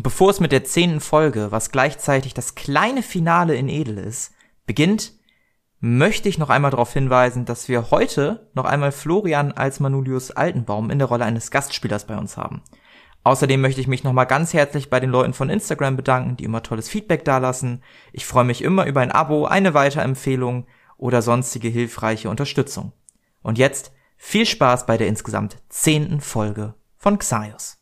Und bevor es mit der zehnten Folge, was gleichzeitig das kleine Finale in Edel ist, beginnt, möchte ich noch einmal darauf hinweisen, dass wir heute noch einmal Florian als Manulius Altenbaum in der Rolle eines Gastspielers bei uns haben. Außerdem möchte ich mich nochmal ganz herzlich bei den Leuten von Instagram bedanken, die immer tolles Feedback dalassen. Ich freue mich immer über ein Abo, eine Weiterempfehlung oder sonstige hilfreiche Unterstützung. Und jetzt viel Spaß bei der insgesamt zehnten Folge von Xaios.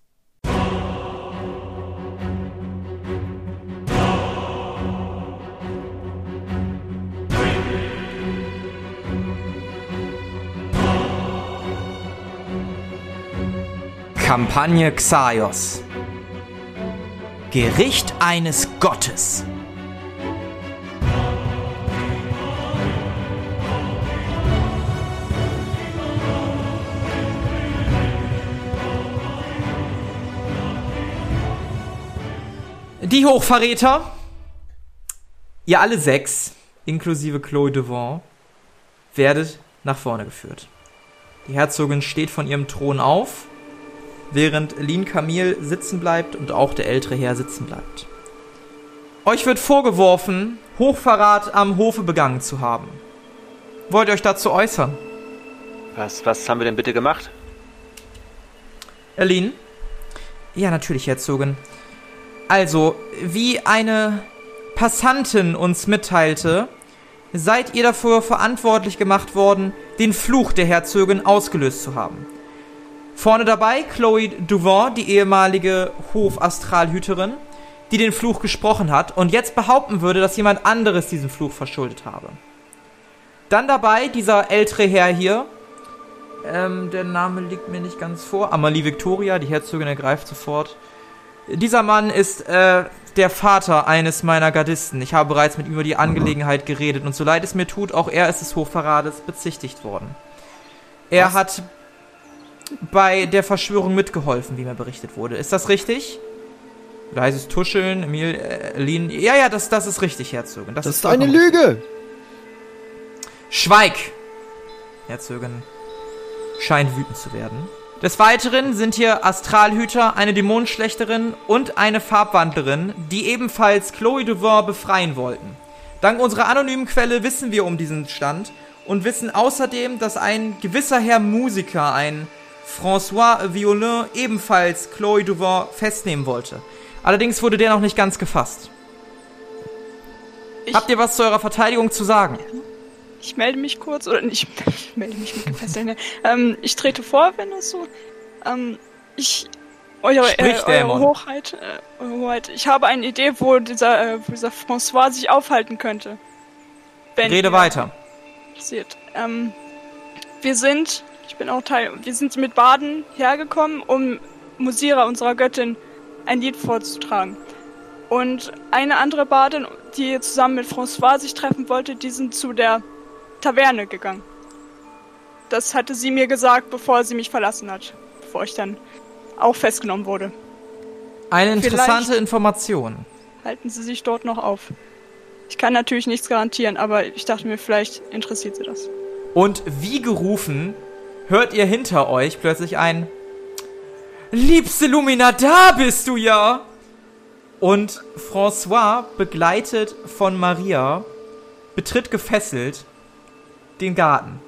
Kampagne Xaios. Gericht eines Gottes. Die Hochverräter, ihr alle sechs, inklusive Chloe Devon, werdet nach vorne geführt. Die Herzogin steht von ihrem Thron auf während Lin Camille sitzen bleibt und auch der ältere Herr sitzen bleibt. Euch wird vorgeworfen, Hochverrat am Hofe begangen zu haben. Wollt ihr euch dazu äußern? Was, was haben wir denn bitte gemacht? Lin? Ja, natürlich, Herzogin. Also, wie eine Passantin uns mitteilte, seid ihr dafür verantwortlich gemacht worden, den Fluch der Herzogin ausgelöst zu haben. Vorne dabei Chloe Duvant, die ehemalige Hofastralhüterin, die den Fluch gesprochen hat und jetzt behaupten würde, dass jemand anderes diesen Fluch verschuldet habe. Dann dabei dieser ältere Herr hier, ähm, der Name liegt mir nicht ganz vor, Amalie Victoria, die Herzogin ergreift sofort. Dieser Mann ist äh, der Vater eines meiner Gardisten. Ich habe bereits mit ihm über die Angelegenheit geredet und so leid es mir tut, auch er ist des Hochverrades bezichtigt worden. Er Was? hat bei der Verschwörung mitgeholfen, wie mir berichtet wurde. Ist das richtig? Leises Tuscheln, Emil, äh, Lin. Ja, ja, das, das ist richtig, Herzogin. Das, das ist eine Lüge! Schweig! Herzogin scheint wütend zu werden. Des Weiteren sind hier Astralhüter, eine Dämonenschlechterin und eine Farbwandlerin, die ebenfalls Chloe Duvin befreien wollten. Dank unserer anonymen Quelle wissen wir um diesen Stand und wissen außerdem, dass ein gewisser Herr Musiker, ein François Violin ebenfalls Chloe Duvin festnehmen wollte. Allerdings wurde der noch nicht ganz gefasst. Ich Habt ihr was zu eurer Verteidigung zu sagen? Ich melde mich kurz, oder nicht, ich melde mich mit gefesselten. ähm, ich trete vor, wenn es so. Ähm, ich. Eure, äh, eure Hochheit, äh, eure Hochheit, ich habe eine Idee, wo dieser, äh, wo dieser François sich aufhalten könnte. Rede weiter. Passiert. Ähm, wir sind ich bin auch Teil. Wir sind mit Baden hergekommen, um Musira, unserer Göttin, ein Lied vorzutragen. Und eine andere Badin, die zusammen mit François sich treffen wollte, die sind zu der Taverne gegangen. Das hatte sie mir gesagt, bevor sie mich verlassen hat. Bevor ich dann auch festgenommen wurde. Eine interessante Vielleicht Information. Halten Sie sich dort noch auf. Ich kann natürlich nichts garantieren, aber ich dachte mir, vielleicht interessiert Sie das. Und wie gerufen hört ihr hinter euch plötzlich ein Liebste Lumina, da bist du ja! Und François, begleitet von Maria, betritt gefesselt den Garten.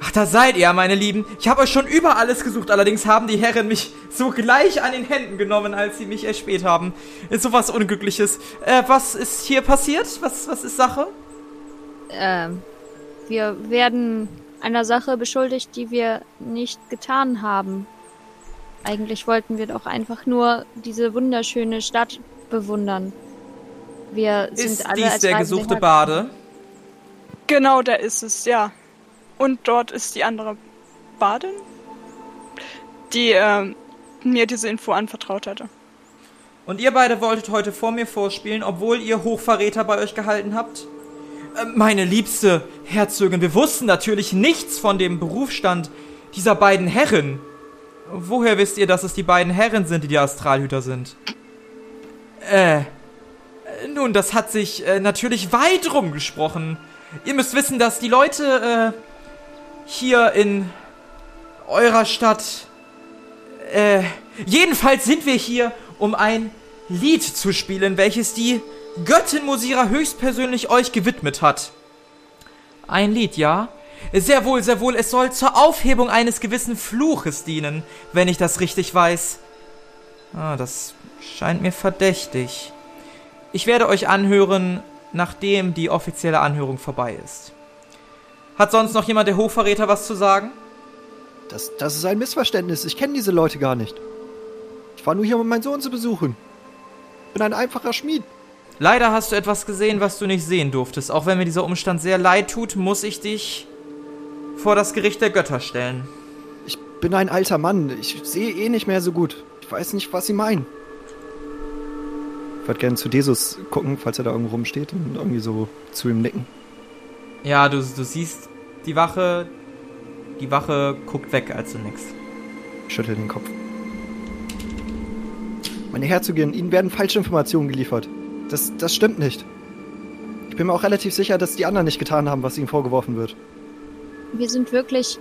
Ach, da seid ihr, meine Lieben. Ich habe euch schon über alles gesucht, allerdings haben die Herren mich sogleich an den Händen genommen, als sie mich erspäht haben. Ist sowas Unglückliches. Äh, was ist hier passiert? Was, was ist Sache? Ähm, wir werden einer Sache beschuldigt, die wir nicht getan haben. Eigentlich wollten wir doch einfach nur diese wunderschöne Stadt bewundern. Wir sind ist alle dies als der gesuchte Bade? Genau, da ist es, ja. Und dort ist die andere Badin, die äh, mir diese Info anvertraut hatte. Und ihr beide wolltet heute vor mir vorspielen, obwohl ihr Hochverräter bei euch gehalten habt? Äh, meine liebste Herzogin, wir wussten natürlich nichts von dem Berufsstand dieser beiden Herren. Woher wisst ihr, dass es die beiden Herren sind, die die Astralhüter sind? Äh, nun, das hat sich äh, natürlich weit rumgesprochen. Ihr müsst wissen, dass die Leute äh, hier in eurer Stadt. Äh, jedenfalls sind wir hier, um ein Lied zu spielen, welches die Göttin Musira höchstpersönlich euch gewidmet hat. Ein Lied, ja? Sehr wohl, sehr wohl, es soll zur Aufhebung eines gewissen Fluches dienen, wenn ich das richtig weiß. Ah, das scheint mir verdächtig. Ich werde euch anhören, nachdem die offizielle Anhörung vorbei ist. Hat sonst noch jemand der Hochverräter was zu sagen? Das, das ist ein Missverständnis. Ich kenne diese Leute gar nicht. Ich war nur hier, um meinen Sohn zu besuchen. Ich bin ein einfacher Schmied. Leider hast du etwas gesehen, was du nicht sehen durftest. Auch wenn mir dieser Umstand sehr leid tut, muss ich dich vor das Gericht der Götter stellen. Ich bin ein alter Mann. Ich sehe eh nicht mehr so gut. Ich weiß nicht, was Sie meinen. Ich würde gerne zu Jesus gucken, falls er da irgendwo rumsteht und irgendwie so zu ihm nicken. Ja, du, du siehst die Wache. Die Wache guckt weg, als du nix. Ich schüttel den Kopf. Meine Herzogin, Ihnen werden falsche Informationen geliefert. Das, das stimmt nicht. Ich bin mir auch relativ sicher, dass die anderen nicht getan haben, was ihnen vorgeworfen wird. Wir sind wirklich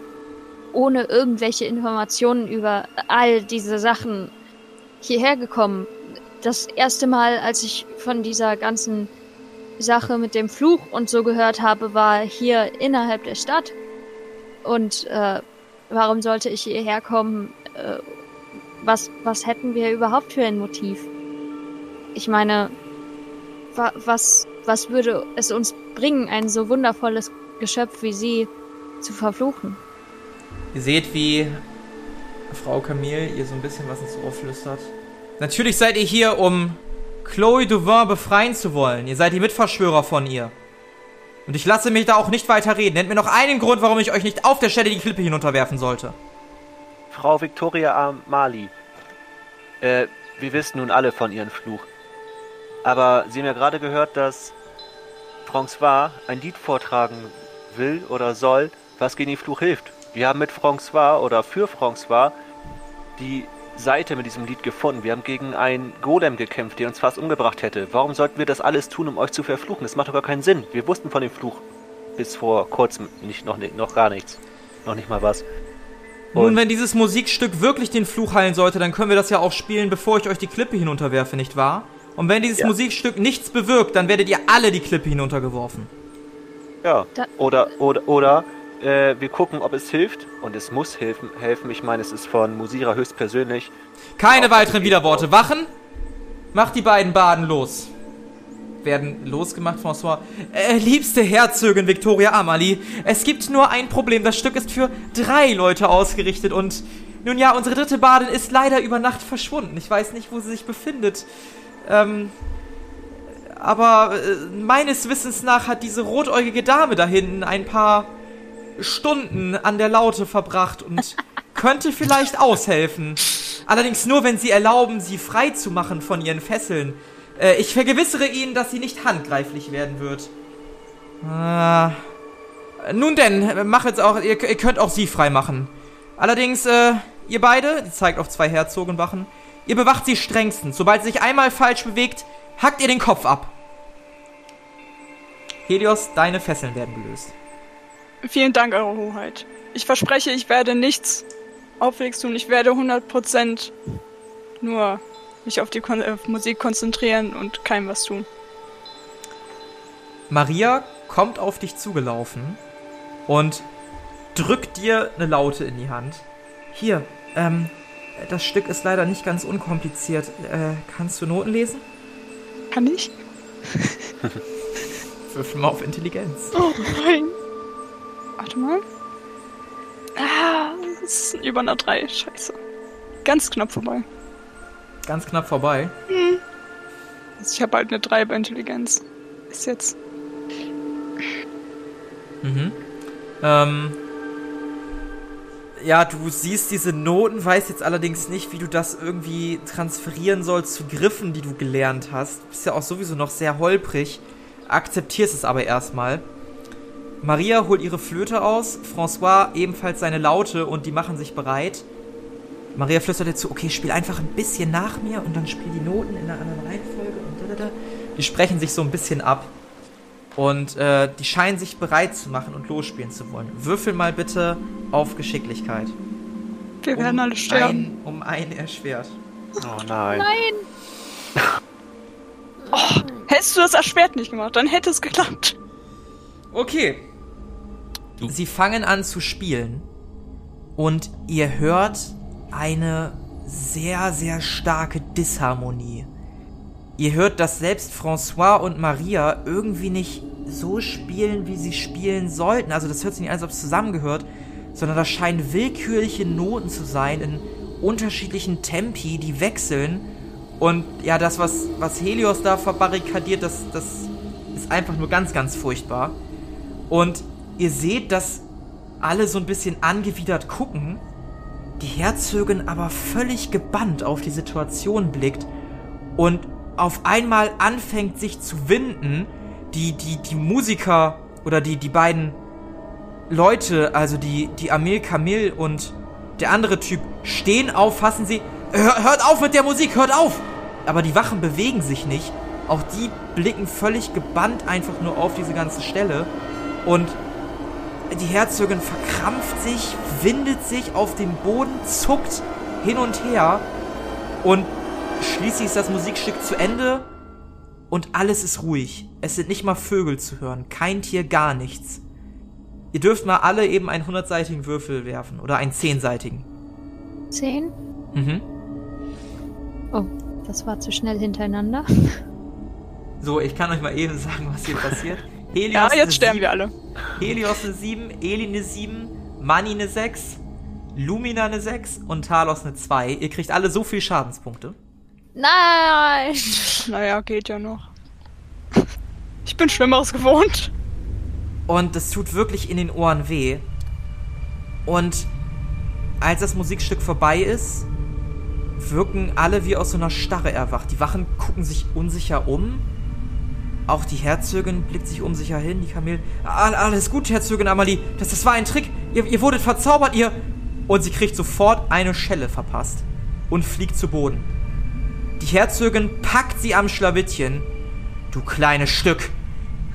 ohne irgendwelche Informationen über all diese Sachen hierher gekommen. Das erste Mal, als ich von dieser ganzen Sache mit dem Fluch und so gehört habe, war hier innerhalb der Stadt. Und äh, warum sollte ich hierher kommen? Äh, was, was hätten wir überhaupt für ein Motiv? Ich meine, wa was, was würde es uns bringen, ein so wundervolles Geschöpf wie sie zu verfluchen? Ihr seht, wie Frau Camille ihr so ein bisschen was ins Ohr flüstert. Natürlich seid ihr hier, um Chloe Duvin befreien zu wollen. Ihr seid die Mitverschwörer von ihr. Und ich lasse mich da auch nicht weiter reden. Nennt mir noch einen Grund, warum ich euch nicht auf der Stelle die Klippe hinunterwerfen sollte. Frau Victoria Amali, äh, wir wissen nun alle von ihrem Fluch. Aber Sie haben ja gerade gehört, dass François ein Lied vortragen will oder soll, was gegen den Fluch hilft. Wir haben mit François oder für François die Seite mit diesem Lied gefunden. Wir haben gegen einen Golem gekämpft, der uns fast umgebracht hätte. Warum sollten wir das alles tun, um euch zu verfluchen? Das macht doch gar keinen Sinn. Wir wussten von dem Fluch bis vor kurzem nicht, noch, noch gar nichts. Noch nicht mal was. Und Nun, wenn dieses Musikstück wirklich den Fluch heilen sollte, dann können wir das ja auch spielen, bevor ich euch die Klippe hinunterwerfe, nicht wahr? Und wenn dieses ja. Musikstück nichts bewirkt, dann werdet ihr alle die Klippe hinuntergeworfen. Ja. Oder, oder, oder äh, wir gucken, ob es hilft. Und es muss helfen. helfen. Ich meine, es ist von Musira höchstpersönlich. Keine weiteren Widerworte. Wachen! Macht die beiden Baden los werden losgemacht, François. Äh, liebste Herzogin Victoria Amalie, es gibt nur ein Problem. Das Stück ist für drei Leute ausgerichtet und nun ja, unsere dritte Badin ist leider über Nacht verschwunden. Ich weiß nicht, wo sie sich befindet. Ähm, aber äh, meines Wissens nach hat diese rotäugige Dame da hinten ein paar Stunden an der Laute verbracht und könnte vielleicht aushelfen. Allerdings nur, wenn sie erlauben, sie frei zu machen von ihren Fesseln. Äh, ich vergewissere Ihnen, dass sie nicht handgreiflich werden wird. Ah. Nun denn, mach jetzt auch, ihr, ihr könnt auch sie frei machen. Allerdings, äh, ihr beide, die zeigt auf zwei Herzogenwachen, ihr bewacht sie strengstens. Sobald sie sich einmal falsch bewegt, hackt ihr den Kopf ab. Helios, deine Fesseln werden gelöst. Vielen Dank, Eure Hoheit. Ich verspreche, ich werde nichts auffällig tun. Ich werde 100% nur mich auf die Kon auf Musik konzentrieren und keinem was tun. Maria kommt auf dich zugelaufen und drückt dir eine Laute in die Hand. Hier, ähm, das Stück ist leider nicht ganz unkompliziert. Äh, kannst du Noten lesen? Kann ich? Würfel mal auf Intelligenz. Oh nein. Warte mal. Ah, das ist über einer 3. Scheiße. Ganz knapp vorbei ganz knapp vorbei. Hm. Also ich habe halt eine 3 bei Intelligenz. Ist jetzt. Mhm. Ähm. Ja, du siehst diese Noten, weißt jetzt allerdings nicht, wie du das irgendwie transferieren sollst zu Griffen, die du gelernt hast. Bist ja auch sowieso noch sehr holprig. Akzeptierst es aber erstmal. Maria holt ihre Flöte aus, François ebenfalls seine Laute und die machen sich bereit. Maria flüstert dir zu, okay, spiel einfach ein bisschen nach mir und dann spiel die Noten in einer anderen Reihenfolge und da, da, da. Die sprechen sich so ein bisschen ab. Und äh, die scheinen sich bereit zu machen und losspielen zu wollen. Würfel mal bitte auf Geschicklichkeit. Wir werden um alle sterben. Ein, um ein erschwert. Oh nein. Nein! du das erschwert nicht gemacht, dann hätte es geklappt. Okay. Du- Sie fangen an zu spielen und ihr hört eine sehr, sehr starke Disharmonie. Ihr hört, dass selbst François und Maria irgendwie nicht so spielen, wie sie spielen sollten. Also das hört sich nicht an, als ob es zusammengehört, sondern das scheinen willkürliche Noten zu sein in unterschiedlichen Tempi, die wechseln. Und ja, das, was, was Helios da verbarrikadiert, das, das ist einfach nur ganz, ganz furchtbar. Und ihr seht, dass alle so ein bisschen angewidert gucken, die Herzogin aber völlig gebannt auf die Situation blickt und auf einmal anfängt sich zu winden. Die, die, die Musiker oder die, die beiden Leute, also die, die Amel Kamil und der andere Typ, stehen auf, fassen sie. Hör, hört auf mit der Musik, hört auf! Aber die Wachen bewegen sich nicht. Auch die blicken völlig gebannt einfach nur auf diese ganze Stelle. Und die Herzogin verkrampft sich, windet sich auf dem Boden, zuckt hin und her. Und schließlich ist das Musikstück zu Ende und alles ist ruhig. Es sind nicht mal Vögel zu hören, kein Tier, gar nichts. Ihr dürft mal alle eben einen hundertseitigen Würfel werfen oder einen zehnseitigen. Zehn? Mhm. Oh, das war zu schnell hintereinander. So, ich kann euch mal eben sagen, was hier passiert. Helios Ja, eine jetzt sterben sieben, wir alle. Helios eine 7, Eli eine 7, Mani eine 6, Lumina eine 6 und Talos eine 2. Ihr kriegt alle so viel Schadenspunkte. Nein! Naja, geht ja noch. Ich bin Schlimmeres gewohnt. Und es tut wirklich in den Ohren weh. Und als das Musikstück vorbei ist, wirken alle wie aus so einer Starre erwacht. Die Wachen gucken sich unsicher um. Auch die Herzogin blickt sich unsicher hin. Die Kamel. "All- Alles gut, Herzogin Amalie. Das, das war ein Trick. Ihr, ihr wurdet verzaubert, ihr. Und sie kriegt sofort eine Schelle verpasst und fliegt zu Boden. Die Herzogin packt sie am Schlawittchen. Du kleines Stück.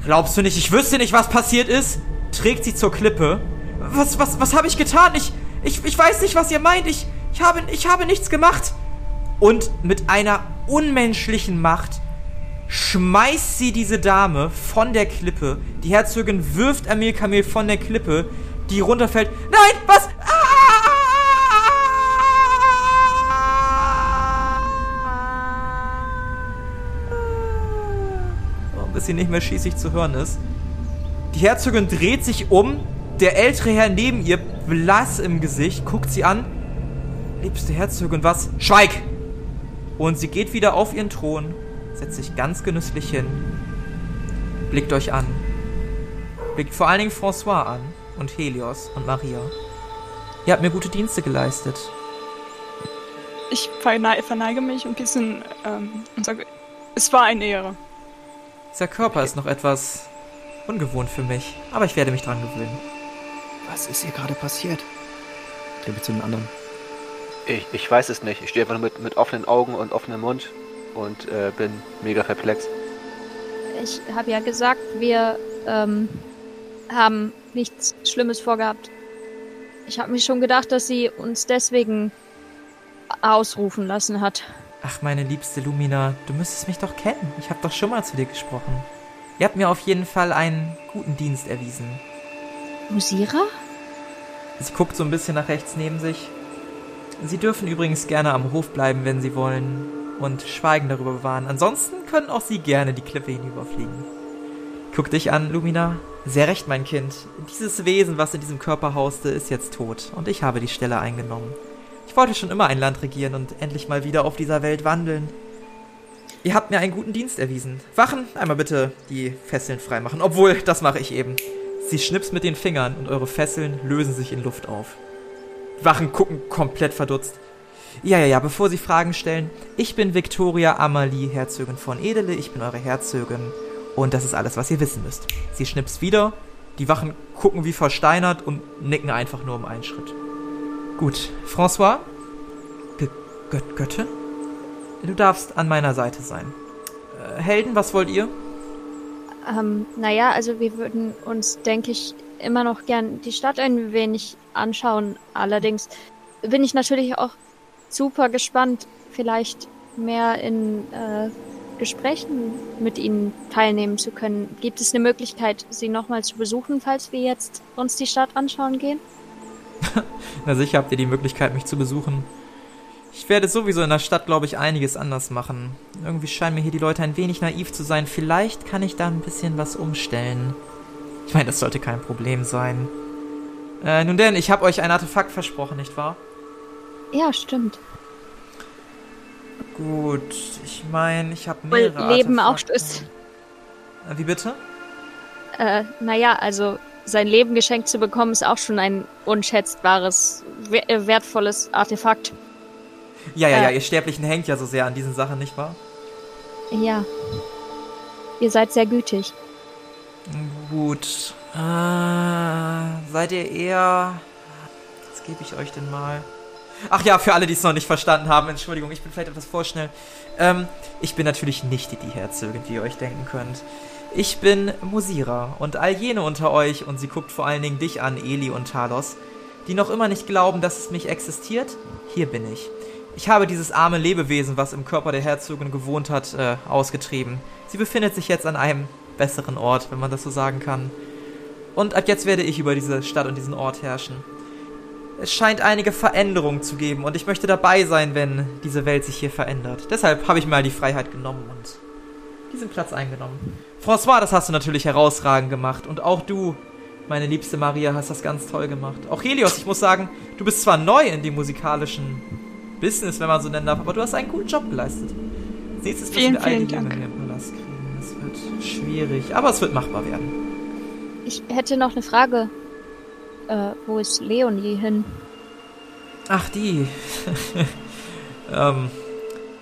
Glaubst du nicht, ich wüsste nicht, was passiert ist? Trägt sie zur Klippe. Was, was, was habe ich getan? Ich, ich, ich weiß nicht, was ihr meint. Ich, ich habe, ich habe nichts gemacht. Und mit einer unmenschlichen Macht schmeißt sie diese Dame von der Klippe. Die Herzogin wirft Amir Kamel von der Klippe, die runterfällt. Nein, was? Bis sie nicht mehr schießig zu hören ist. Die Herzogin dreht sich um, der ältere Herr neben ihr, blass im Gesicht, guckt sie an. Liebste Herzogin, was? Schweig! Und sie geht wieder auf ihren Thron, setzt sich ganz genüsslich hin, blickt euch an. Blickt vor allen Dingen François an und Helios und Maria. Ihr habt mir gute Dienste geleistet. Ich verne verneige mich ein bisschen ähm, und sage, es war eine Ehre. Dieser Körper ist noch etwas ungewohnt für mich, aber ich werde mich dran gewöhnen. Was ist hier gerade passiert? Dreh zu den anderen. Ich, ich weiß es nicht. Ich stehe einfach nur mit, mit offenen Augen und offenem Mund und äh, bin mega perplex. Ich habe ja gesagt, wir ähm, haben nichts Schlimmes vorgehabt. Ich habe mir schon gedacht, dass sie uns deswegen ausrufen lassen hat. Ach, meine liebste Lumina, du müsstest mich doch kennen. Ich habe doch schon mal zu dir gesprochen. Ihr habt mir auf jeden Fall einen guten Dienst erwiesen. Musira? Sie guckt so ein bisschen nach rechts neben sich. Sie dürfen übrigens gerne am Hof bleiben, wenn Sie wollen, und Schweigen darüber bewahren. Ansonsten können auch Sie gerne die Klippe hinüberfliegen. Guck dich an, Lumina. Sehr recht, mein Kind. Dieses Wesen, was in diesem Körper hauste, ist jetzt tot, und ich habe die Stelle eingenommen. Ich wollte schon immer ein Land regieren und endlich mal wieder auf dieser Welt wandeln. Ihr habt mir einen guten Dienst erwiesen. Wachen, einmal bitte die Fesseln freimachen. Obwohl, das mache ich eben. Sie schnippst mit den Fingern und eure Fesseln lösen sich in Luft auf. Wachen gucken komplett verdutzt. Ja, ja, ja, bevor Sie Fragen stellen, ich bin Victoria Amalie, Herzogin von Edele, ich bin eure Herzogin und das ist alles, was ihr wissen müsst. Sie schnippst wieder, die Wachen gucken wie versteinert und nicken einfach nur um einen Schritt. Gut, François? G Gött Göttin? Du darfst an meiner Seite sein. Äh, Helden, was wollt ihr? Ähm, naja, also wir würden uns, denke ich, immer noch gern die Stadt ein wenig anschauen. Allerdings bin ich natürlich auch super gespannt, vielleicht mehr in äh, Gesprächen mit ihnen teilnehmen zu können. Gibt es eine Möglichkeit, sie nochmal zu besuchen, falls wir jetzt uns die Stadt anschauen gehen? Na sicher habt ihr die Möglichkeit, mich zu besuchen. Ich werde sowieso in der Stadt, glaube ich, einiges anders machen. Irgendwie scheinen mir hier die Leute ein wenig naiv zu sein. Vielleicht kann ich da ein bisschen was umstellen. Ich meine, das sollte kein Problem sein. Äh, nun denn, ich habe euch ein Artefakt versprochen, nicht wahr? Ja, stimmt. Gut, ich meine, ich habe mehrere Leben auch Artefakte. ist. Äh, Wie bitte? Äh, naja, also sein Leben geschenkt zu bekommen, ist auch schon ein unschätzbares, äh, wertvolles Artefakt. Ja, ja, ja, Äh. ihr Sterblichen hängt ja so sehr an diesen Sachen, nicht wahr? Ja. Ihr seid sehr gütig. Gut. Äh, seid ihr eher. Was gebe ich euch denn mal? Ach ja, für alle, die es noch nicht verstanden haben, Entschuldigung, ich bin vielleicht etwas vorschnell. Ähm, ich bin natürlich nicht die Herzogin, wie ihr euch denken könnt. Ich bin Musira und all jene unter euch, und sie guckt vor allen Dingen dich an, Eli und Talos, die noch immer nicht glauben, dass es mich existiert, hier bin ich. Ich habe dieses arme Lebewesen, was im Körper der Herzogin gewohnt hat, äh, ausgetrieben. Sie befindet sich jetzt an einem besseren Ort, wenn man das so sagen kann. Und ab jetzt werde ich über diese Stadt und diesen Ort herrschen. Es scheint einige Veränderungen zu geben und ich möchte dabei sein, wenn diese Welt sich hier verändert. Deshalb habe ich mal die Freiheit genommen und diesen Platz eingenommen. François, das hast du natürlich herausragend gemacht und auch du, meine liebste Maria, hast das ganz toll gemacht. Auch Helios, ich muss sagen, du bist zwar neu in dem musikalischen Business, wenn man so nennen darf, aber du hast einen guten Job geleistet. Nächstes Vielen, müssen wir all die Palast kriegen. Das wird schwierig, aber es wird machbar werden. Ich hätte noch eine Frage. Äh, wo ist Leonie hin? Ach, die. ähm,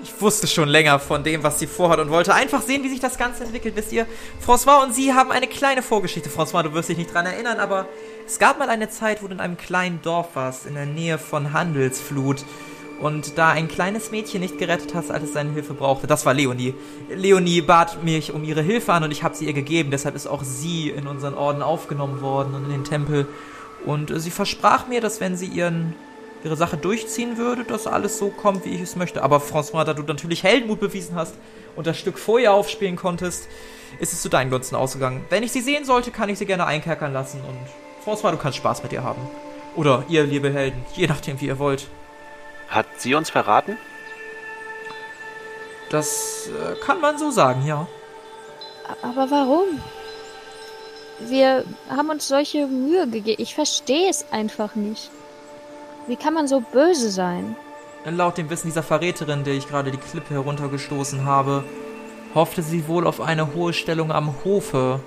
ich wusste schon länger von dem, was sie vorhat und wollte einfach sehen, wie sich das Ganze entwickelt. Wisst ihr, François und sie haben eine kleine Vorgeschichte. François, du wirst dich nicht dran erinnern, aber es gab mal eine Zeit, wo du in einem kleinen Dorf warst, in der Nähe von Handelsflut. Und da ein kleines Mädchen nicht gerettet hast, als es seine Hilfe brauchte. Das war Leonie. Leonie bat mich um ihre Hilfe an und ich habe sie ihr gegeben. Deshalb ist auch sie in unseren Orden aufgenommen worden und in den Tempel. Und sie versprach mir, dass wenn sie ihren ihre Sache durchziehen würde, dass alles so kommt, wie ich es möchte. Aber François, da du natürlich Heldenmut bewiesen hast und das Stück vor ihr aufspielen konntest, ist es zu deinen Gunsten ausgegangen. Wenn ich sie sehen sollte, kann ich sie gerne einkerkern lassen und François, du kannst Spaß mit ihr haben. Oder ihr, liebe Helden, je nachdem, wie ihr wollt. Hat sie uns verraten? Das äh, kann man so sagen, ja. Aber warum? Wir haben uns solche Mühe gegeben. Ich verstehe es einfach nicht. Wie kann man so böse sein? Laut dem Wissen dieser Verräterin, der ich gerade die Klippe heruntergestoßen habe, hoffte sie wohl auf eine hohe Stellung am Hofe.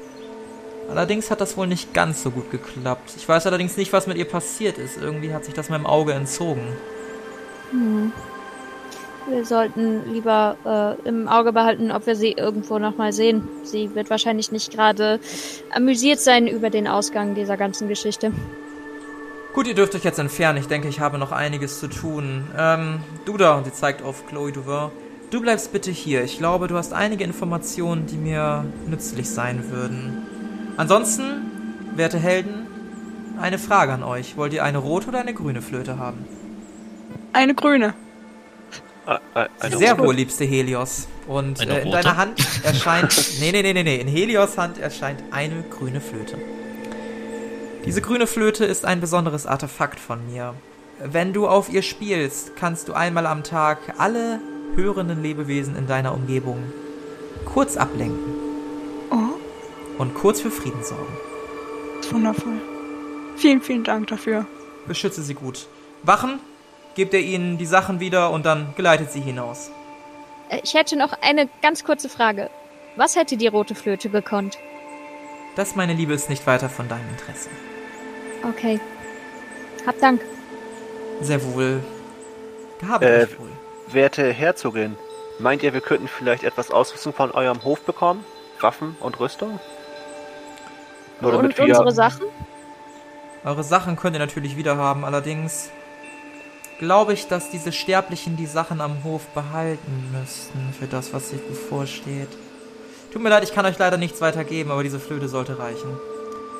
Allerdings hat das wohl nicht ganz so gut geklappt. Ich weiß allerdings nicht, was mit ihr passiert ist. Irgendwie hat sich das meinem Auge entzogen. Hm. Wir sollten lieber äh, im Auge behalten, ob wir sie irgendwo nochmal sehen. Sie wird wahrscheinlich nicht gerade amüsiert sein über den Ausgang dieser ganzen Geschichte. Gut, ihr dürft euch jetzt entfernen. Ich denke, ich habe noch einiges zu tun. Ähm, du da, und sie zeigt auf Chloe Duvin. Du bleibst bitte hier. Ich glaube, du hast einige Informationen, die mir nützlich sein würden. Ansonsten, werte Helden, eine Frage an euch. Wollt ihr eine rote oder eine grüne Flöte haben? Eine grüne. Äh, äh, eine Sehr wohl, liebste Helios. Und äh, in deiner Hand erscheint. nee, nee, nee, nee, nee. In Helios Hand erscheint eine grüne Flöte. Diese grüne Flöte ist ein besonderes Artefakt von mir. Wenn du auf ihr spielst, kannst du einmal am Tag alle hörenden Lebewesen in deiner Umgebung kurz ablenken Oh, und kurz für Frieden sorgen. ist wundervoll. Vielen, vielen Dank dafür. Beschütze sie gut. Wachen, gebt ihr ihnen die Sachen wieder und dann geleitet sie hinaus. Äh, Ich hätte noch eine ganz kurze Frage. Was hätte die rote Flöte gekonnt? Das, meine Liebe, ist nicht weiter von deinem Interesse. Okay. Hab Dank. Sehr wohl. Gehabt Äh, euch wohl. Werte Herzogin, meint ihr, wir könnten vielleicht etwas Ausrüstung von eurem Hof bekommen? Waffen und Rüstung? Nur Und damit wir- unsere Sachen? Eure Sachen könnt ihr natürlich wieder haben, allerdings glaube ich, dass diese Sterblichen die Sachen am Hof behalten müssten für das, was sich bevorsteht. Tut mir leid, ich kann euch leider nichts weiter geben, aber diese Flöte sollte reichen.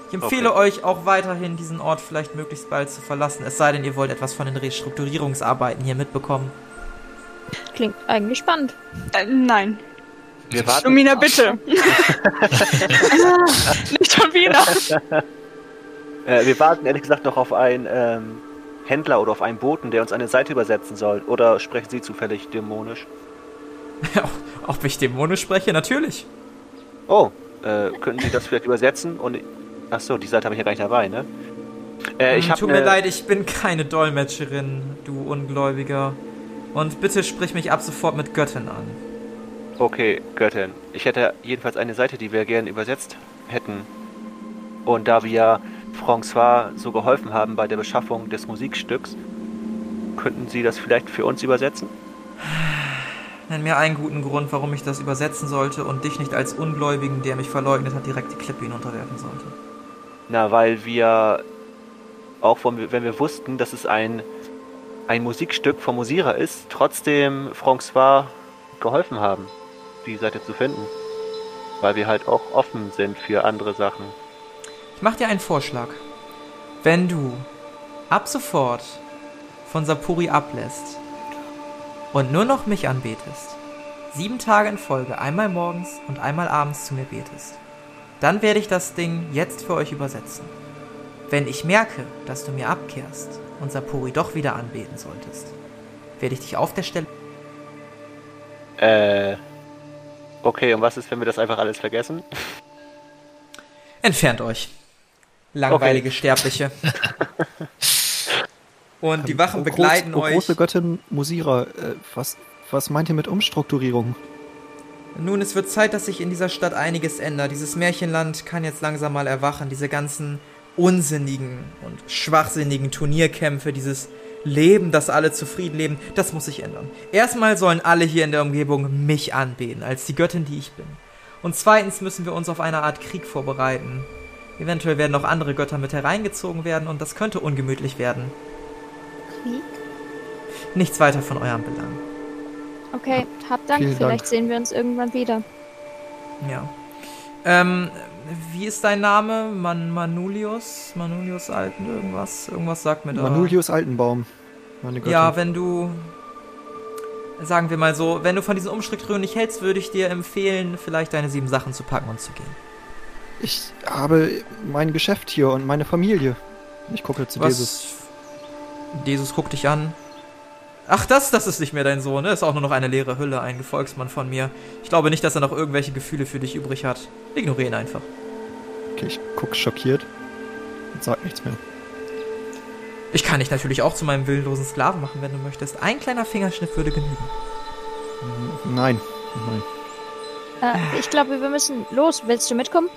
Ich empfehle Okay. euch auch weiterhin, diesen Ort vielleicht möglichst bald zu verlassen, es sei denn, ihr wollt etwas von den Restrukturierungsarbeiten hier mitbekommen. Klingt eigentlich spannend. Äh, nein. Wir warten. Lumina, bitte. Nicht schon wieder. Äh, wir warten ehrlich gesagt noch auf einen ähm, Händler oder auf einen Boten, der uns eine Seite übersetzen soll. Oder sprechen Sie zufällig dämonisch? Ob ich dämonisch spreche? Natürlich. Oh, äh, könnten Sie das vielleicht übersetzen? Und ach so, die Seite habe ich ja gar nicht dabei, ne? Äh, ich Hm, Tut mir leid, ich bin keine Dolmetscherin, du Ungläubiger. Und bitte sprich mich ab sofort mit Göttin an. Okay, Göttin. Ich hätte jedenfalls eine Seite, die wir gerne übersetzt hätten. Und da wir François so geholfen haben bei der Beschaffung des Musikstücks, könnten Sie das vielleicht für uns übersetzen? Nenn mir einen guten Grund, warum ich das übersetzen sollte und dich nicht als Ungläubigen, der mich verleugnet hat, direkt die Klippe hinunterwerfen sollte. Na, weil wir, auch wenn wir, wenn wir wussten, dass es ein, ein Musikstück vom Musierer ist, trotzdem François geholfen haben, die Seite zu finden. Weil wir halt auch offen sind für andere Sachen. Ich mach dir einen Vorschlag. Wenn du ab sofort von Sapuri ablässt und nur noch mich anbetest, sieben Tage in Folge, einmal morgens und einmal abends zu mir betest, dann werde ich das Ding jetzt für euch übersetzen. Wenn ich merke, dass du mir abkehrst und Sapuri doch wieder anbeten solltest, werde ich dich auf der Stelle Äh. Okay, und was ist, wenn wir das einfach alles vergessen? Entfernt euch. Langweilige Sterbliche. Und die Wachen begleiten groß, oh, euch. große Göttin Musira, äh, was, was meint ihr mit Umstrukturierung? Nun, es wird Zeit, dass sich in dieser Stadt einiges ändert. Dieses Märchenland kann jetzt langsam mal erwachen. Diese ganzen unsinnigen und schwachsinnigen Turnierkämpfe, dieses Leben, dass alle zufrieden leben, das muss sich ändern. Erstmal sollen alle hier in der Umgebung mich anbeten, als die Göttin, die ich bin. Und zweitens müssen wir uns auf eine Art Krieg vorbereiten. Eventuell werden auch andere Götter mit hereingezogen werden und das könnte ungemütlich werden. Krieg? Nichts weiter von eurem Belang. Okay, hab Dank. Vielen Vielleicht Dank. sehen wir uns irgendwann wieder. Ja. Ähm, wie ist dein Name? Man Manulius? Manulius Alten, irgendwas? Irgendwas sagt mir da. Manulius Altenbaum. Meine Göttin. Ja, wenn du. Sagen wir mal so, wenn du von diesen Umstrukturierungen nicht hältst, würde ich dir empfehlen, vielleicht deine sieben Sachen zu packen und zu gehen. Ich habe mein Geschäft hier und meine Familie. Ich gucke zu Jesus. Was? Jesus guckt dich an. Ach, das, das ist nicht mehr dein Sohn, ne? Ist auch nur noch eine leere Hülle, ein Gefolgsmann von mir. Ich glaube nicht, dass er noch irgendwelche Gefühle für dich übrig hat. Ignoriere ihn einfach. Okay, ich gucke schockiert und sag nichts mehr. Ich kann dich natürlich auch zu meinem willenlosen Sklaven machen, wenn du möchtest. Ein kleiner Fingerschnitt würde genügen. Nein, nein. Äh, ich glaube, wir müssen los. Willst du mitkommen?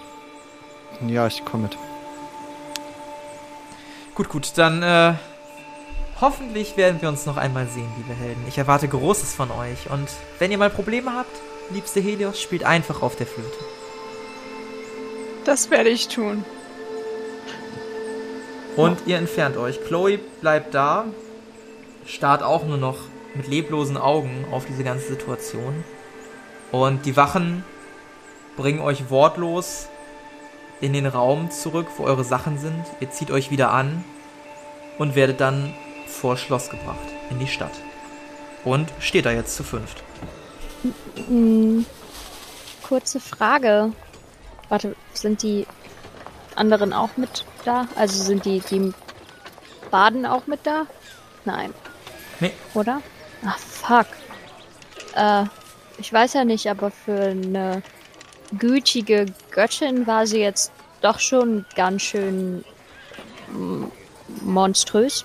Ja, ich komme mit. Gut, gut, dann äh, hoffentlich werden wir uns noch einmal sehen, liebe Helden. Ich erwarte Großes von euch und wenn ihr mal Probleme habt, liebste Helios, spielt einfach auf der Flöte. Das werde ich tun. Und ihr entfernt euch. Chloe bleibt da, starrt auch nur noch mit leblosen Augen auf diese ganze Situation. Und die Wachen bringen euch wortlos in den Raum zurück, wo eure Sachen sind. Ihr zieht euch wieder an und werdet dann vor Schloss gebracht, in die Stadt. Und steht da jetzt zu fünft. Hm, kurze Frage. Warte, sind die anderen auch mit da? Also sind die, die Baden auch mit da? Nein. Nee. Oder? Ach, fuck. Äh, ich weiß ja nicht, aber für eine gütige Göttin war sie jetzt doch schon ganz schön mm, monströs.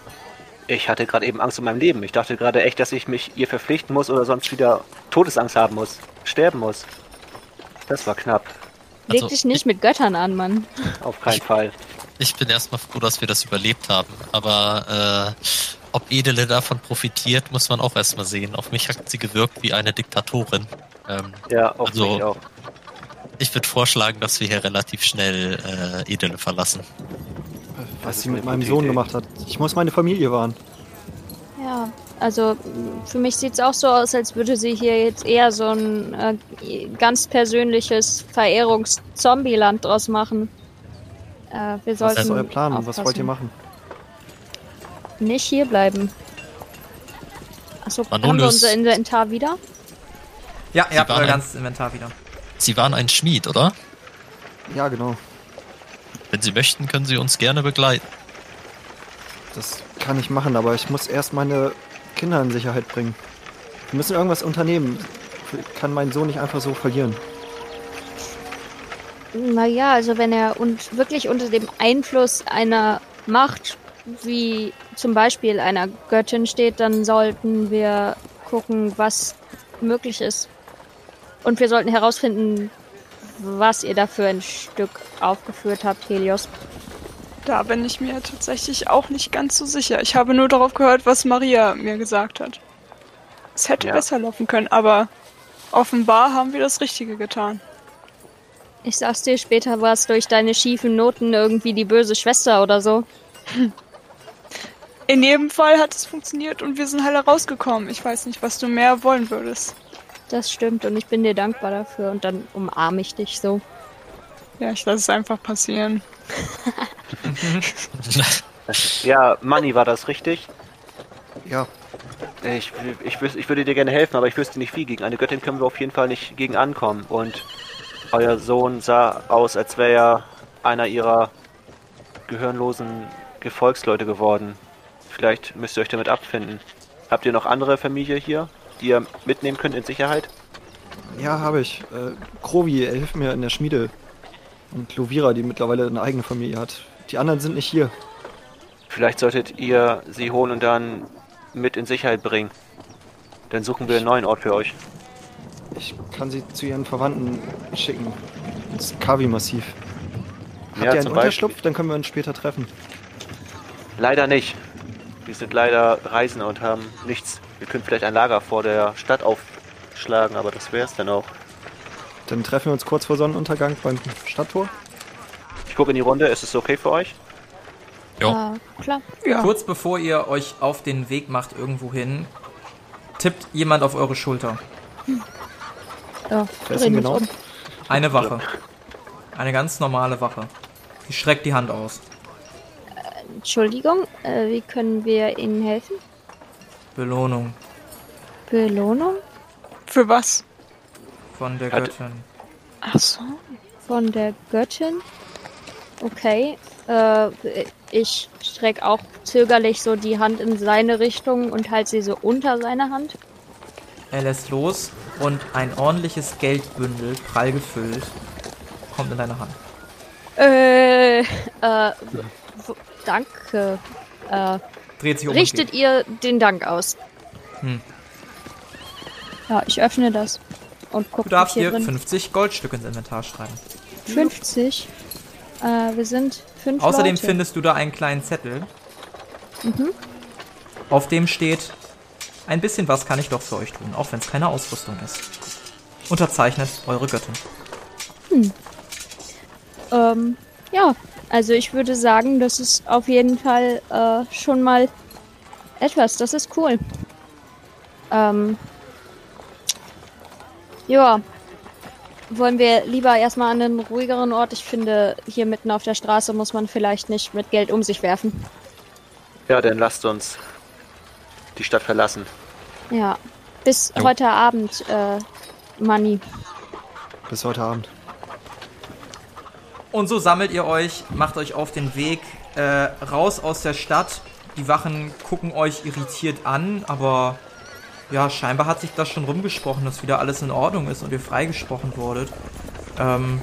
Ich hatte gerade eben Angst um mein Leben. Ich dachte gerade echt, dass ich mich ihr verpflichten muss oder sonst wieder Todesangst haben muss. Sterben muss. Das war knapp. Leg Also, dich nicht mit Göttern an, Mann. Auf keinen Fall. Ich bin erstmal froh, dass wir das überlebt haben. Aber äh, ob Edele davon profitiert, muss man auch erstmal sehen. Auf mich hat sie gewirkt wie eine Diktatorin. Ähm, Ja, auf Also- mich auch. ich würde vorschlagen, dass wir hier relativ schnell äh, Edele verlassen. Was sie mit eine meinem Sohn Idee. gemacht hat. Ich muss meine Familie wahren. Ja, also mm, für mich sieht's auch so aus, als würde sie hier jetzt eher so ein äh, ganz persönliches Verehrungs-Zombie-Land draus machen. Äh, wir sollten Was ist euer Plan? Was aufpassen. wollt ihr machen? Nicht hier bleiben. Achso, haben wir unser Inventar wieder? Ja, ihr habt euer ein- ganzes Inventar wieder. Sie waren ein Schmied, oder? Ja, genau. Wenn Sie möchten, können Sie uns gerne begleiten. Das kann ich machen, aber ich muss erst meine Kinder in Sicherheit bringen. Wir müssen irgendwas unternehmen. Ich kann meinen Sohn nicht einfach so verlieren. Naja, also wenn er und wirklich unter dem Einfluss einer Macht, wie zum Beispiel einer Göttin steht, dann sollten wir gucken, was möglich ist. Und wir sollten herausfinden, was ihr da für ein Stück aufgeführt habt, Helios. Da bin ich mir tatsächlich auch nicht ganz so sicher. Ich habe nur darauf gehört, was Maria mir gesagt hat. Es hätte Ja. besser laufen können, aber offenbar haben wir das Richtige getan. Ich sag's dir, später war es durch deine schiefen Noten irgendwie die böse Schwester oder so. In jedem Fall hat es funktioniert und wir sind heile rausgekommen. Ich weiß nicht, was du mehr wollen würdest. Das stimmt und ich bin dir dankbar dafür und dann umarme ich dich so. Ja, ich lasse es einfach passieren. Ja, Money, war das richtig? Ja, Ich, ich, ich würde dir gerne helfen, aber ich wüsste nicht wie. Gegen eine Göttin können wir auf jeden Fall nicht gegen ankommen. Und euer Sohn sah aus, als wäre er einer ihrer gehirnlosen Gefolgsleute geworden. Vielleicht müsst ihr euch damit abfinden. Habt ihr noch andere Familie hier, die ihr mitnehmen könnt in Sicherheit? ja, habe ich. Äh, Krovi, er hilft mir in der Schmiede. Und Lovira, die mittlerweile eine eigene Familie hat. Die anderen sind nicht hier. Vielleicht solltet ihr sie holen und dann mit in Sicherheit bringen. Dann suchen wir einen neuen Ort für euch. Ich kann sie zu ihren Verwandten schicken. Ins Kavi-Massiv. Habt Ja, ihr einen Unterschlupf? Dann können wir uns später treffen. Leider nicht. Wir sind leider Reisende und haben nichts. Wir können vielleicht ein Lager vor der Stadt aufschlagen, aber das wär's dann auch. Dann treffen wir uns kurz vor Sonnenuntergang beim Stadttor. Ich gucke in die Runde. Ist es okay für euch? Jo. Äh, klar. Ja. Kurz bevor ihr euch auf den Weg macht irgendwo hin, tippt jemand auf eure Schulter. Ja, denn uns genau? um. Eine Wache. Eine ganz normale Wache. Die streckt die Hand aus. Entschuldigung, äh, wie können wir Ihnen helfen? Belohnung Belohnung Für was? von der Hat- Göttin. Ach so. von der Göttin. Okay. Äh, ich strecke auch zögerlich so die Hand in seine Richtung und halte sie so unter seine Hand. Er lässt los und ein ordentliches Geldbündel, prall gefüllt, kommt in deine Hand. Äh, äh, danke. Äh, Dreht sich um richtet ihr den Dank aus. Hm. Ja, ich öffne das und gucke. Du darfst hier dir drin. 50 Goldstücke ins Inventar schreiben. 50. Äh, wir sind fünf Außerdem Leute. findest du da einen kleinen Zettel. Mhm. Auf dem steht, ein bisschen was kann ich doch für euch tun, auch wenn es keine Ausrüstung ist. Unterzeichnet eure Göttin. Ähm, ja, also ich würde sagen, das ist auf jeden Fall äh, schon mal etwas. Das ist cool. Ähm, ja. Wollen wir lieber erstmal an einen ruhigeren Ort? Ich finde, hier mitten auf der Straße muss man vielleicht nicht mit Geld um sich werfen. Ja, dann lasst uns die Stadt verlassen. Ja. Bis Jo. heute Abend, äh, Money. Bis heute Abend. Und so sammelt ihr euch, macht euch auf den Weg äh, raus aus der Stadt. Die Wachen gucken euch irritiert an, aber ja, scheinbar hat sich das schon rumgesprochen, dass wieder alles in Ordnung ist und ihr freigesprochen wurdet. Ähm,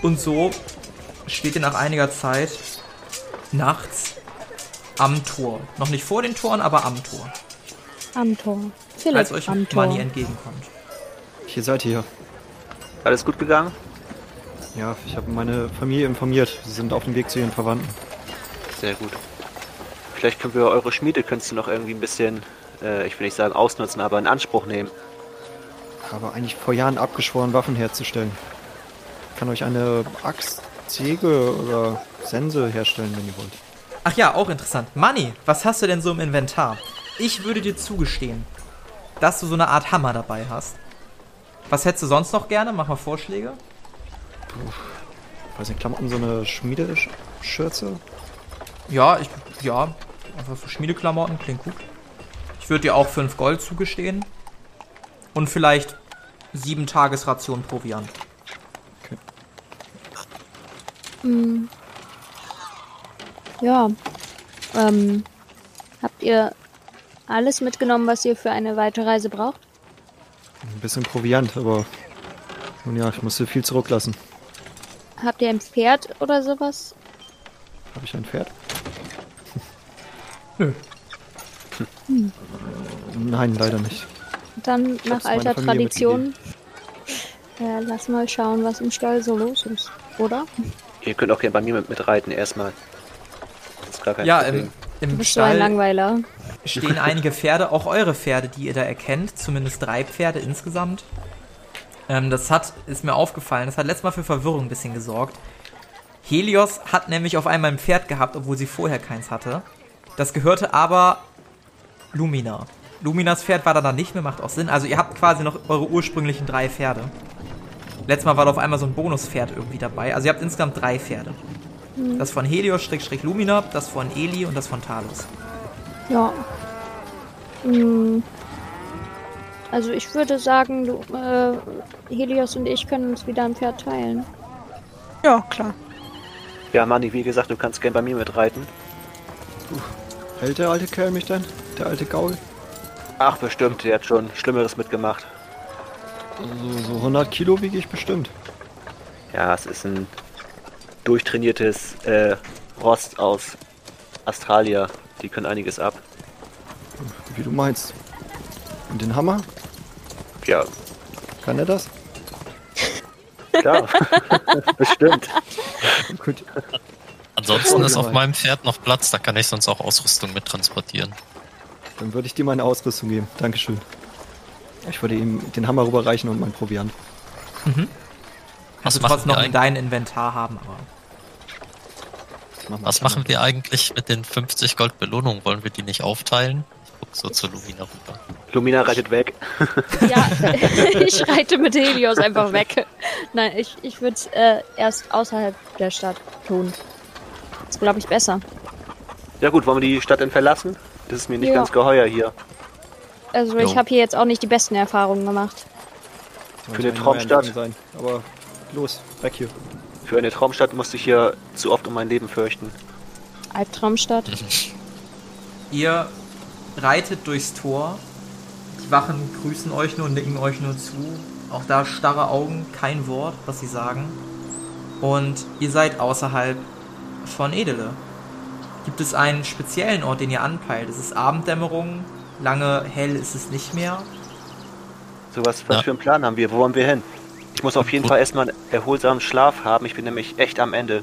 und so steht ihr nach einiger Zeit nachts am Tor. Noch nicht vor den Toren, aber am Tor. Am Tor. Philipp als euch am Tor. Money entgegenkommt. Hier seid ihr. Alles gut gegangen? Ja, ich habe meine Familie informiert. Sie sind auf dem Weg zu ihren Verwandten. Sehr gut. Vielleicht können wir eure Schmiedekünste noch irgendwie ein bisschen, äh, ich will nicht sagen ausnutzen, aber in Anspruch nehmen. Habe eigentlich vor Jahren abgeschworen, Waffen herzustellen. Ich kann euch eine Axt, Säge oder Sense herstellen, wenn ihr wollt. Ach ja, auch interessant. Money, was hast du denn so im Inventar? Ich würde dir zugestehen, dass du so eine Art Hammer dabei hast. Was hättest du sonst noch gerne? Mach mal Vorschläge. Weiß nicht, Klamotten, so eine Schmiedeschürze? Ja, ich, ja, einfach so Schmiedeklamotten, klingt gut. Ich würde dir auch 5 Gold zugestehen. Und vielleicht sieben Tagesration Proviant. Hm. Ja. Ähm, habt ihr alles mitgenommen, was ihr für eine weitere Reise braucht? Ein bisschen Proviant, aber nun ja, ich musste viel zurücklassen. Habt ihr ein Pferd oder sowas? Habe ich ein Pferd? Nö. Nein, leider nicht. Dann hab's nach alter Tradition. Äh, lass mal schauen, was im Stall so los ist, oder? Ihr könnt auch gerne bei mir mit, mit reiten erstmal. Das ist gar kein Ja, Problem. im, im Du bist so ein Stall Langweiler. stehen einige Pferde, auch eure Pferde, die ihr da erkennt. Zumindest drei Pferde insgesamt. Ähm, das hat, ist mir aufgefallen, das hat letztes Mal für Verwirrung ein bisschen gesorgt. Helios hat nämlich auf einmal ein Pferd gehabt, obwohl sie vorher keins hatte. Das gehörte aber Lumina. Luminas Pferd war da dann nicht mehr, macht auch Sinn. Also ihr habt quasi noch eure ursprünglichen drei Pferde. Letztes Mal war da auf einmal so ein Bonuspferd irgendwie dabei. Also ihr habt insgesamt drei Pferde. Das von Helios, Schrägstrich Lumina, das von Eli und das von Talos. Ja. Hm. Also ich würde sagen, du, äh, Helios und ich können uns wieder ein Pferd teilen. Ja, klar. Ja, Manni, wie gesagt, du kannst gerne bei mir mit reiten. Hält der alte Kerl mich denn? Der alte Gaul? Ach, bestimmt, der hat schon Schlimmeres mitgemacht. Also, so 100 Kilo wiege ich bestimmt. Ja, es ist ein durchtrainiertes äh, Rost aus Australia. Die können einiges ab. Wie du meinst. Und den Hammer? Ja, Kann er das? klar. bestimmt. Gut. Ansonsten ist auf meinem Pferd noch Platz, da kann ich sonst auch Ausrüstung mit transportieren. Dann würde ich dir meine Ausrüstung geben. Dankeschön. Ich würde ihm den Hammer rüberreichen und mein Proviant. Was Also machen trotzdem noch in dein Inventar haben, aber. Was machen wir eigentlich mit den 50 Gold Belohnungen? Wollen wir die nicht aufteilen? Guck so zu Lumina rüber. Lumina reitet weg. Ja, ich reite mit Helios einfach weg. Nein, ich, ich würde es äh, erst außerhalb der Stadt tun. Das glaube ich besser. Ja gut, wollen wir die Stadt denn verlassen? Das ist mir nicht Ja. ganz geheuer hier. Also ich habe hier jetzt auch nicht die besten Erfahrungen gemacht. Für eine Traumstadt. Sein. Aber los, weg hier. Für eine Traumstadt musste ich hier zu oft um mein Leben fürchten. Albtraumstadt. Ihr reitet durchs Tor. Die Wachen grüßen euch nur, nicken euch nur zu. Auch da starre Augen, kein Wort, was sie sagen. Und ihr seid außerhalb von Edele. Gibt es einen speziellen Ort, den ihr anpeilt? Es ist Abenddämmerung, lange hell ist es nicht mehr. So was, was Ja. für einen Plan haben wir? Wo wollen wir hin? Ich muss auf jeden. Fall erstmal einen erholsamen Schlaf haben. Ich bin nämlich echt am Ende.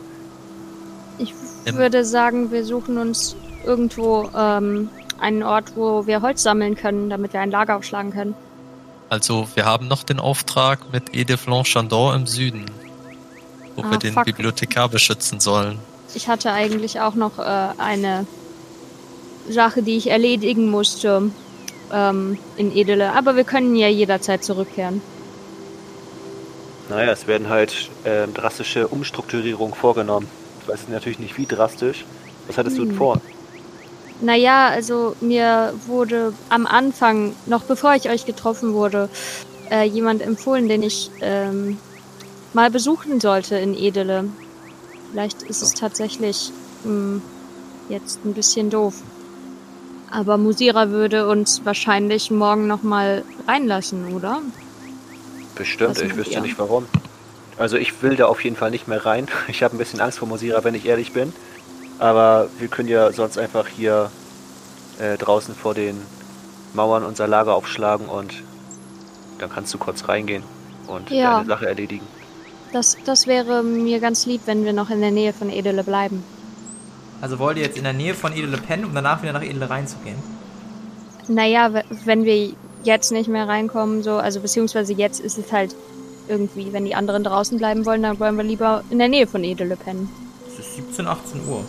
Ich würde sagen, wir suchen uns irgendwo ähm, einen Ort, wo wir Holz sammeln können, damit wir ein Lager aufschlagen können. Also, wir haben noch den Auftrag mit Edith Chandon im Süden, wo Ah, wir den fuck. Bibliothekar beschützen sollen. Ich hatte eigentlich auch noch äh, eine Sache, die ich erledigen musste ähm, in Edele. Aber wir können ja jederzeit zurückkehren. Naja, es werden halt ähm, drastische Umstrukturierungen vorgenommen. Ich weiß natürlich nicht, wie drastisch. Was hattest du denn Hm. vor? Naja, also mir wurde am Anfang, noch bevor ich euch getroffen wurde, äh, jemand empfohlen, den ich ähm, mal besuchen sollte in Edele. Vielleicht ist es tatsächlich mh, jetzt ein bisschen doof. Aber Musira würde uns wahrscheinlich morgen nochmal reinlassen, oder? Bestimmt, ich wüsste ihr? nicht warum. Also ich will da auf jeden Fall nicht mehr rein. Ich habe ein bisschen Angst vor Mosira, wenn ich ehrlich bin. Aber wir können ja sonst einfach hier äh, draußen vor den Mauern unser Lager aufschlagen und dann kannst du kurz reingehen und Ja. deine Sache erledigen. Das, das wäre mir ganz lieb, wenn wir noch in der Nähe von Edele bleiben. Also wollt ihr jetzt in der Nähe von Edele pennen, um danach wieder nach Edele reinzugehen? Naja, w- wenn wir jetzt nicht mehr reinkommen, so, also beziehungsweise jetzt ist es halt irgendwie, wenn die anderen draußen bleiben wollen, dann wollen wir lieber in der Nähe von Edele pennen. Es ist 17, 18 Uhr.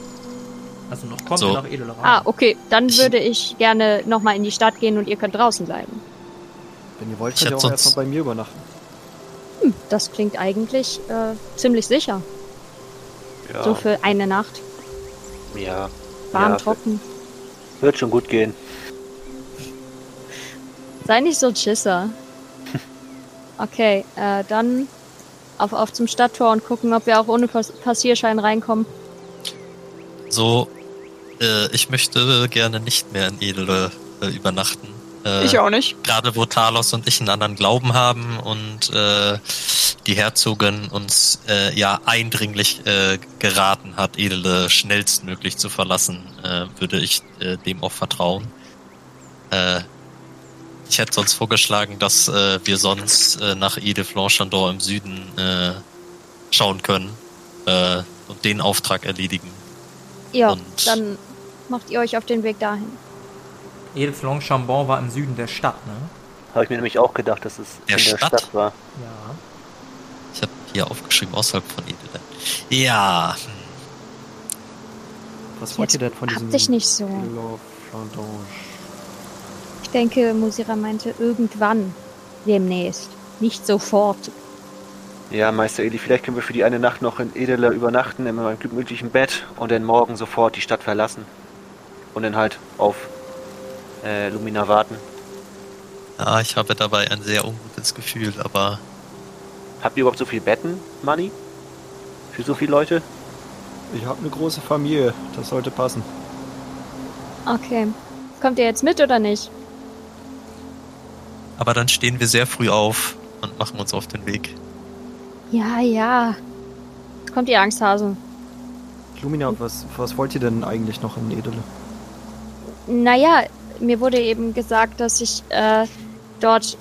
Also noch kommt So. ihr nach Edele rein. Ah, okay, dann Ich- würde ich gerne nochmal in die Stadt gehen und ihr könnt draußen bleiben. Wenn ihr wollt, Ich könnt ihr auch sonst- erstmal bei mir übernachten. Hm, das klingt eigentlich äh, ziemlich sicher. Ja, So für eine Nacht. ja, Warm, Ja, trocken. wird schon gut gehen. Sei nicht so ein Schisser. Okay, äh, dann auf, auf zum Stadttor und gucken, ob wir auch ohne Pass Passierschein reinkommen. So, äh, ich möchte gerne nicht mehr in Edele äh, übernachten. Äh, Ich auch nicht. Gerade wo Talos und ich einen anderen Glauben haben und äh, die Herzogin uns äh, ja eindringlich äh, geraten hat, Edele schnellstmöglich zu verlassen, äh, würde ich äh, dem auch vertrauen. Äh, ich hätte sonst vorgeschlagen, dass äh, wir sonst äh, nach Ede Flanchandor im Süden äh, schauen können äh, und den Auftrag erledigen. Ja, Und- dann macht ihr euch auf den Weg dahin. Edelflon Chambon war im Süden der Stadt, ne? Habe ich mir nämlich auch gedacht, dass es Der in der Stadt? Stadt war. Ja. Ich habe hier aufgeschrieben, außerhalb von Edele. Ja, Was wollt ihr denn von hab diesem dich nicht so. Ich denke, Musira meinte irgendwann. Demnächst. Nicht sofort. Ja, Meister Eli, vielleicht können wir für die eine Nacht noch in Edele übernachten, in meinem gemütlichen Bett und dann morgen sofort die Stadt verlassen. Und dann halt auf äh, Lumina warten. ja, ich habe dabei ein sehr ungutes Gefühl, aber Habt ihr überhaupt so viel Betten, Money? Für so viele Leute? Ich habe eine große Familie, das sollte passen. Okay. Kommt ihr jetzt mit oder nicht? aber dann stehen wir sehr früh auf und machen uns auf den Weg. Ja, ja. Kommt ihr Angsthasen? Lumina, was, was wollt ihr denn eigentlich noch in Edele? Naja, mir wurde eben gesagt, dass ich äh, dort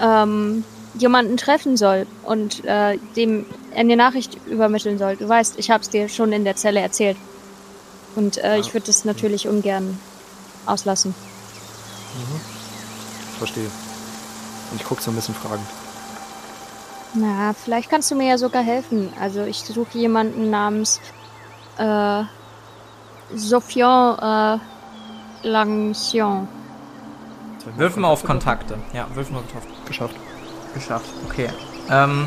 ähm, jemanden treffen soll und äh, dem eine Nachricht übermitteln soll. Du weißt, ich habe es dir schon in der Zelle erzählt. Und äh, ich würde das natürlich ungern auslassen. Verstehe. Und ich gucke so ein bisschen fragend. Na, vielleicht kannst du mir ja sogar helfen. Also ich suche jemanden namens äh, Sofian äh, Langsion. Würfen wir auf Kontakte. Ja, würfen wir auf Kontakte. Geschafft. Geschafft. Okay. Ähm,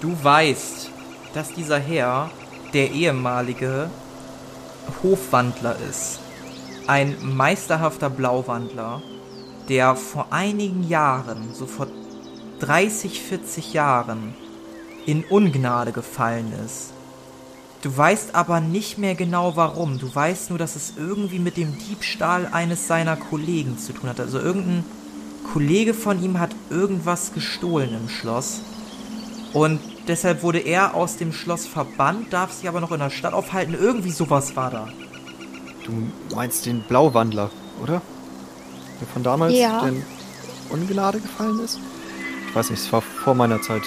du weißt, dass dieser Herr der ehemalige Hofwandler ist. Ein meisterhafter Blauwandler, der vor einigen Jahren, so vor 30, 40 Jahren, in Ungnade gefallen ist. Du weißt aber nicht mehr genau warum. Du weißt nur, dass es irgendwie mit dem Diebstahl eines seiner Kollegen zu tun hat. Also irgendein Kollege von ihm hat irgendwas gestohlen im Schloss. Und deshalb wurde er aus dem Schloss verbannt, darf sich aber noch in der Stadt aufhalten. Irgendwie sowas war da. Du meinst den Blauwandler, oder? Der von damals, Ja. der in Ungnade gefallen ist? Ich weiß nicht, es war vor meiner Zeit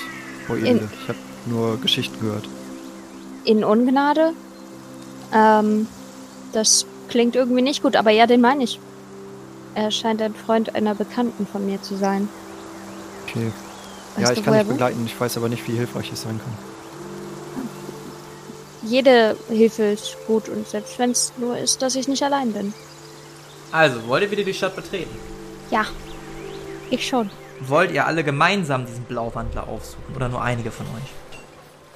vor Edele. Ich habe nur Geschichten gehört. In Ungnade? Ähm, das klingt irgendwie nicht gut, aber ja, den meine ich. Er scheint ein Freund einer Bekannten von mir zu sein. Okay. Weißt ja, du, ich kann woher dich begleiten. Ich weiß aber nicht, wie hilfreich es sein kann. Jede Hilfe ist gut und selbst wenn es nur ist, dass ich nicht allein bin. Also, wollt ihr wieder die Stadt betreten? Ja, ich schon. Wollt ihr alle gemeinsam diesen Blauwandler aufsuchen? Oder nur einige von euch?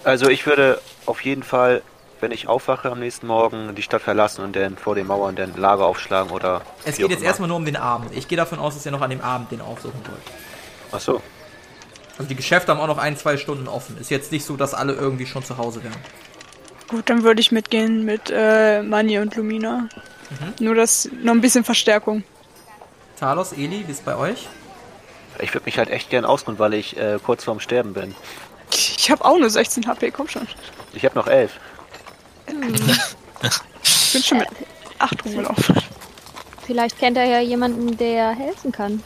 Also ich würde auf jeden Fall, wenn ich aufwache am nächsten Morgen, die Stadt verlassen und dann vor den Mauern dann Lager aufschlagen oder. Es geht jetzt erstmal nur um den Abend. Ich gehe davon aus, dass ihr noch an dem Abend den aufsuchen wollt. Ach so. Also die Geschäfte haben auch noch ein, zwei Stunden offen. Ist jetzt nicht so, dass alle irgendwie schon zu Hause wären. Gut, dann würde ich mitgehen mit äh, Mani und Lumina. Nur das, noch ein bisschen Verstärkung. Talos, Eli, wie ist bei euch? Ich würde mich halt echt gern ausruhen, weil ich äh, kurz vorm Sterben bin. Ich habe auch nur 16 HP, komm schon. Ich habe noch elf. Ich bin schon mit 8 rumgelaufen. Vielleicht kennt er ja jemanden, der helfen kann.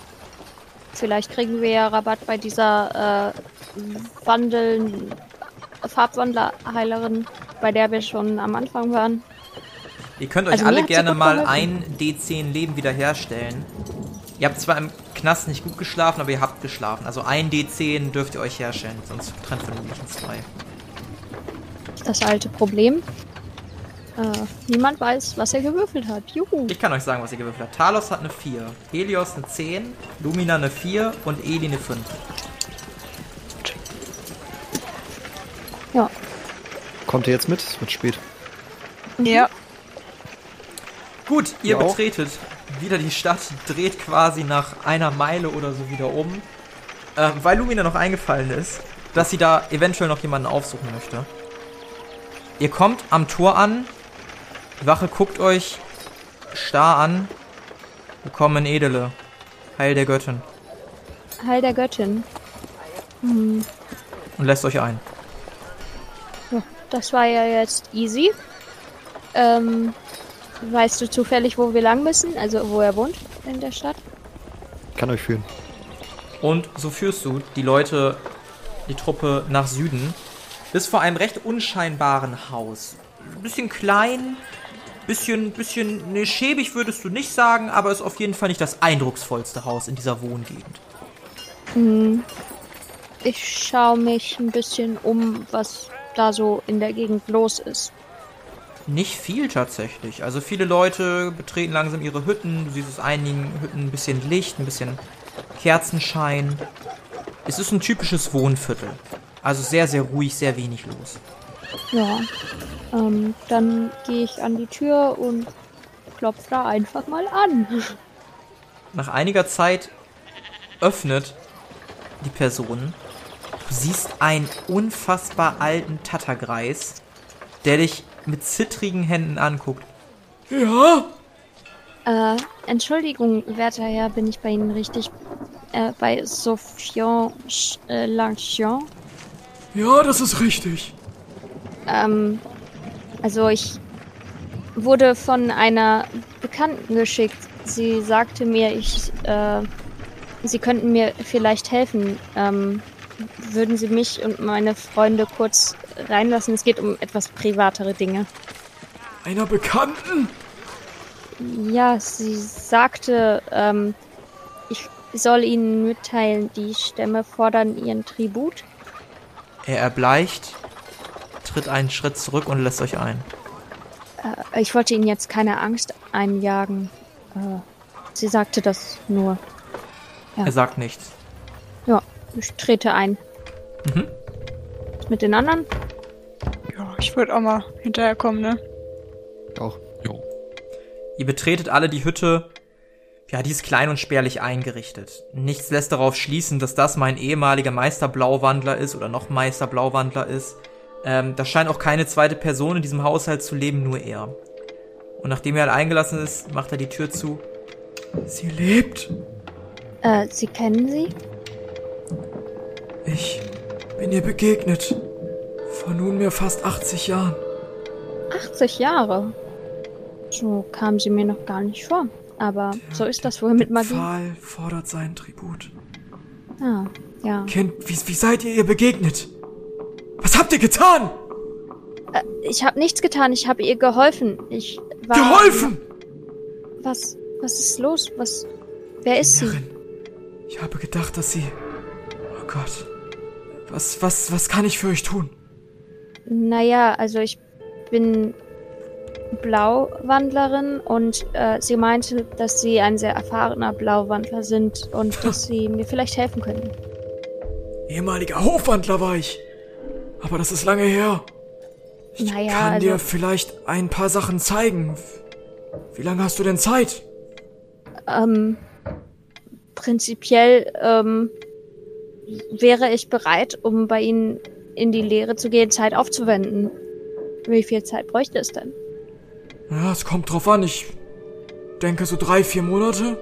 Vielleicht kriegen wir ja Rabatt bei dieser äh, Wandeln Farbwandlerheilerin, bei der wir schon am Anfang waren. Ihr könnt euch Also alle gerne mal geholfen. ein D10 Leben wiederherstellen. Ihr habt zwar im Knast nicht gut geschlafen, aber ihr habt geschlafen. Also ein D10 dürft ihr euch herstellen, sonst trennt vermutlich in zwei. Das alte Problem. Äh, niemand weiß, was er gewürfelt hat. Juhu. Ich kann euch sagen, was ihr gewürfelt habt. Talos hat eine 4, Helios eine 10, Lumina eine 4 und Eli eine 5. Ja. Kommt ihr jetzt mit? Es wird spät. Ja. Gut, ihr Ihr auch? Wieder die Stadt, dreht quasi nach einer Meile oder so wieder um äh, weil Lumina noch eingefallen ist, dass sie da eventuell noch jemanden aufsuchen möchte. Ihr kommt am Tor an. Die Wache guckt euch starr an. Willkommen in Edele. Heil der Göttin. Heil der Göttin. Hm, Und lässt euch ein. das war ja jetzt easy. Ähm, weißt du zufällig, wo wir lang müssen? Also wo er wohnt in der Stadt? Kann euch führen. Und so führst du die Leute, die Truppe nach Süden, bis vor einem recht unscheinbaren Haus. Ein bisschen klein, bisschen, bisschen, ne, schäbig würdest du nicht sagen, aber ist auf jeden Fall nicht das eindrucksvollste Haus in dieser Wohngegend. Hm, ich schaue mich ein bisschen um, was da so in der Gegend los ist. Nicht viel tatsächlich. Also viele Leute betreten langsam ihre Hütten. Du siehst aus einigen Hütten ein bisschen Licht, ein bisschen Kerzenschein. Es ist ein typisches Wohnviertel. Also sehr, sehr ruhig, sehr wenig los. Ja, ähm, dann gehe ich an die Tür und klopfe da einfach mal an. Nach einiger Zeit öffnet die Person. Du siehst einen unfassbar alten Tattergreis, der dich mit zittrigen Händen anguckt. Ja? Äh, Entschuldigung, werter Herr, bin ich bei Ihnen richtig? Äh, bei Sofian Sch- äh, Lanchion? Ja, das ist richtig. Ähm, also ich wurde von einer Bekannten geschickt. Sie sagte mir, ich, äh, Sie könnten mir vielleicht helfen. Ähm, würden Sie mich und meine Freunde kurz reinlassen? Es geht um etwas privatere Dinge. Einer Bekannten? Ja, sie sagte, ähm, ich soll Ihnen mitteilen, die Stämme fordern ihren Tribut. Er erbleicht, tritt einen Schritt zurück und lässt euch ein. Äh, ich wollte Ihnen jetzt keine Angst einjagen. Äh, sie sagte das nur. Ja. Er sagt nichts. Ja, ich trete ein. Mhm. Mit den anderen? Ja, ich würde auch mal hinterherkommen, ne? Auch. Jo. Ihr betretet alle die Hütte. Ja, die ist klein und spärlich eingerichtet. Nichts lässt darauf schließen, dass das mein ehemaliger Meister Blauwandler ist oder noch Meister Blauwandler ist. Ähm, da scheint auch keine zweite Person in diesem Haushalt zu leben, nur er. Und nachdem er halt eingelassen ist, macht er die Tür zu. Sie lebt. Äh, Sie kennen sie? Ich bin ihr begegnet. Vor nunmehr fast 80 Jahren. 80 Jahre. So kam sie mir noch gar nicht vor. Aber so ist das wohl mit Magie. Pfahl fordert seinen Tribut. Ah, ja. Kind, wie, wie seid ihr ihr begegnet? Was habt ihr getan? Äh, ich habe nichts getan, ich habe ihr geholfen. Ich war. Geholfen! Was, was ist los? Was. Wer ist sie? Herrin, ich habe gedacht, dass sie. Oh Gott. Was, was, was kann ich für euch tun? Naja, also ich bin Blauwandlerin und äh, sie meinte, dass sie ein sehr erfahrener Blauwandler sind und dass sie mir vielleicht helfen könnten. Ehemaliger Hofwandler war ich. Aber das ist lange her. Ich Naja, kann also- dir vielleicht ein paar Sachen zeigen. Wie lange hast du denn Zeit? Ähm, prinzipiell ähm, wäre ich bereit, um bei Ihnen in die Lehre zu gehen, Zeit aufzuwenden. Wie viel Zeit bräuchte es denn? Ja, es kommt drauf an. Ich denke so drei, vier Monate.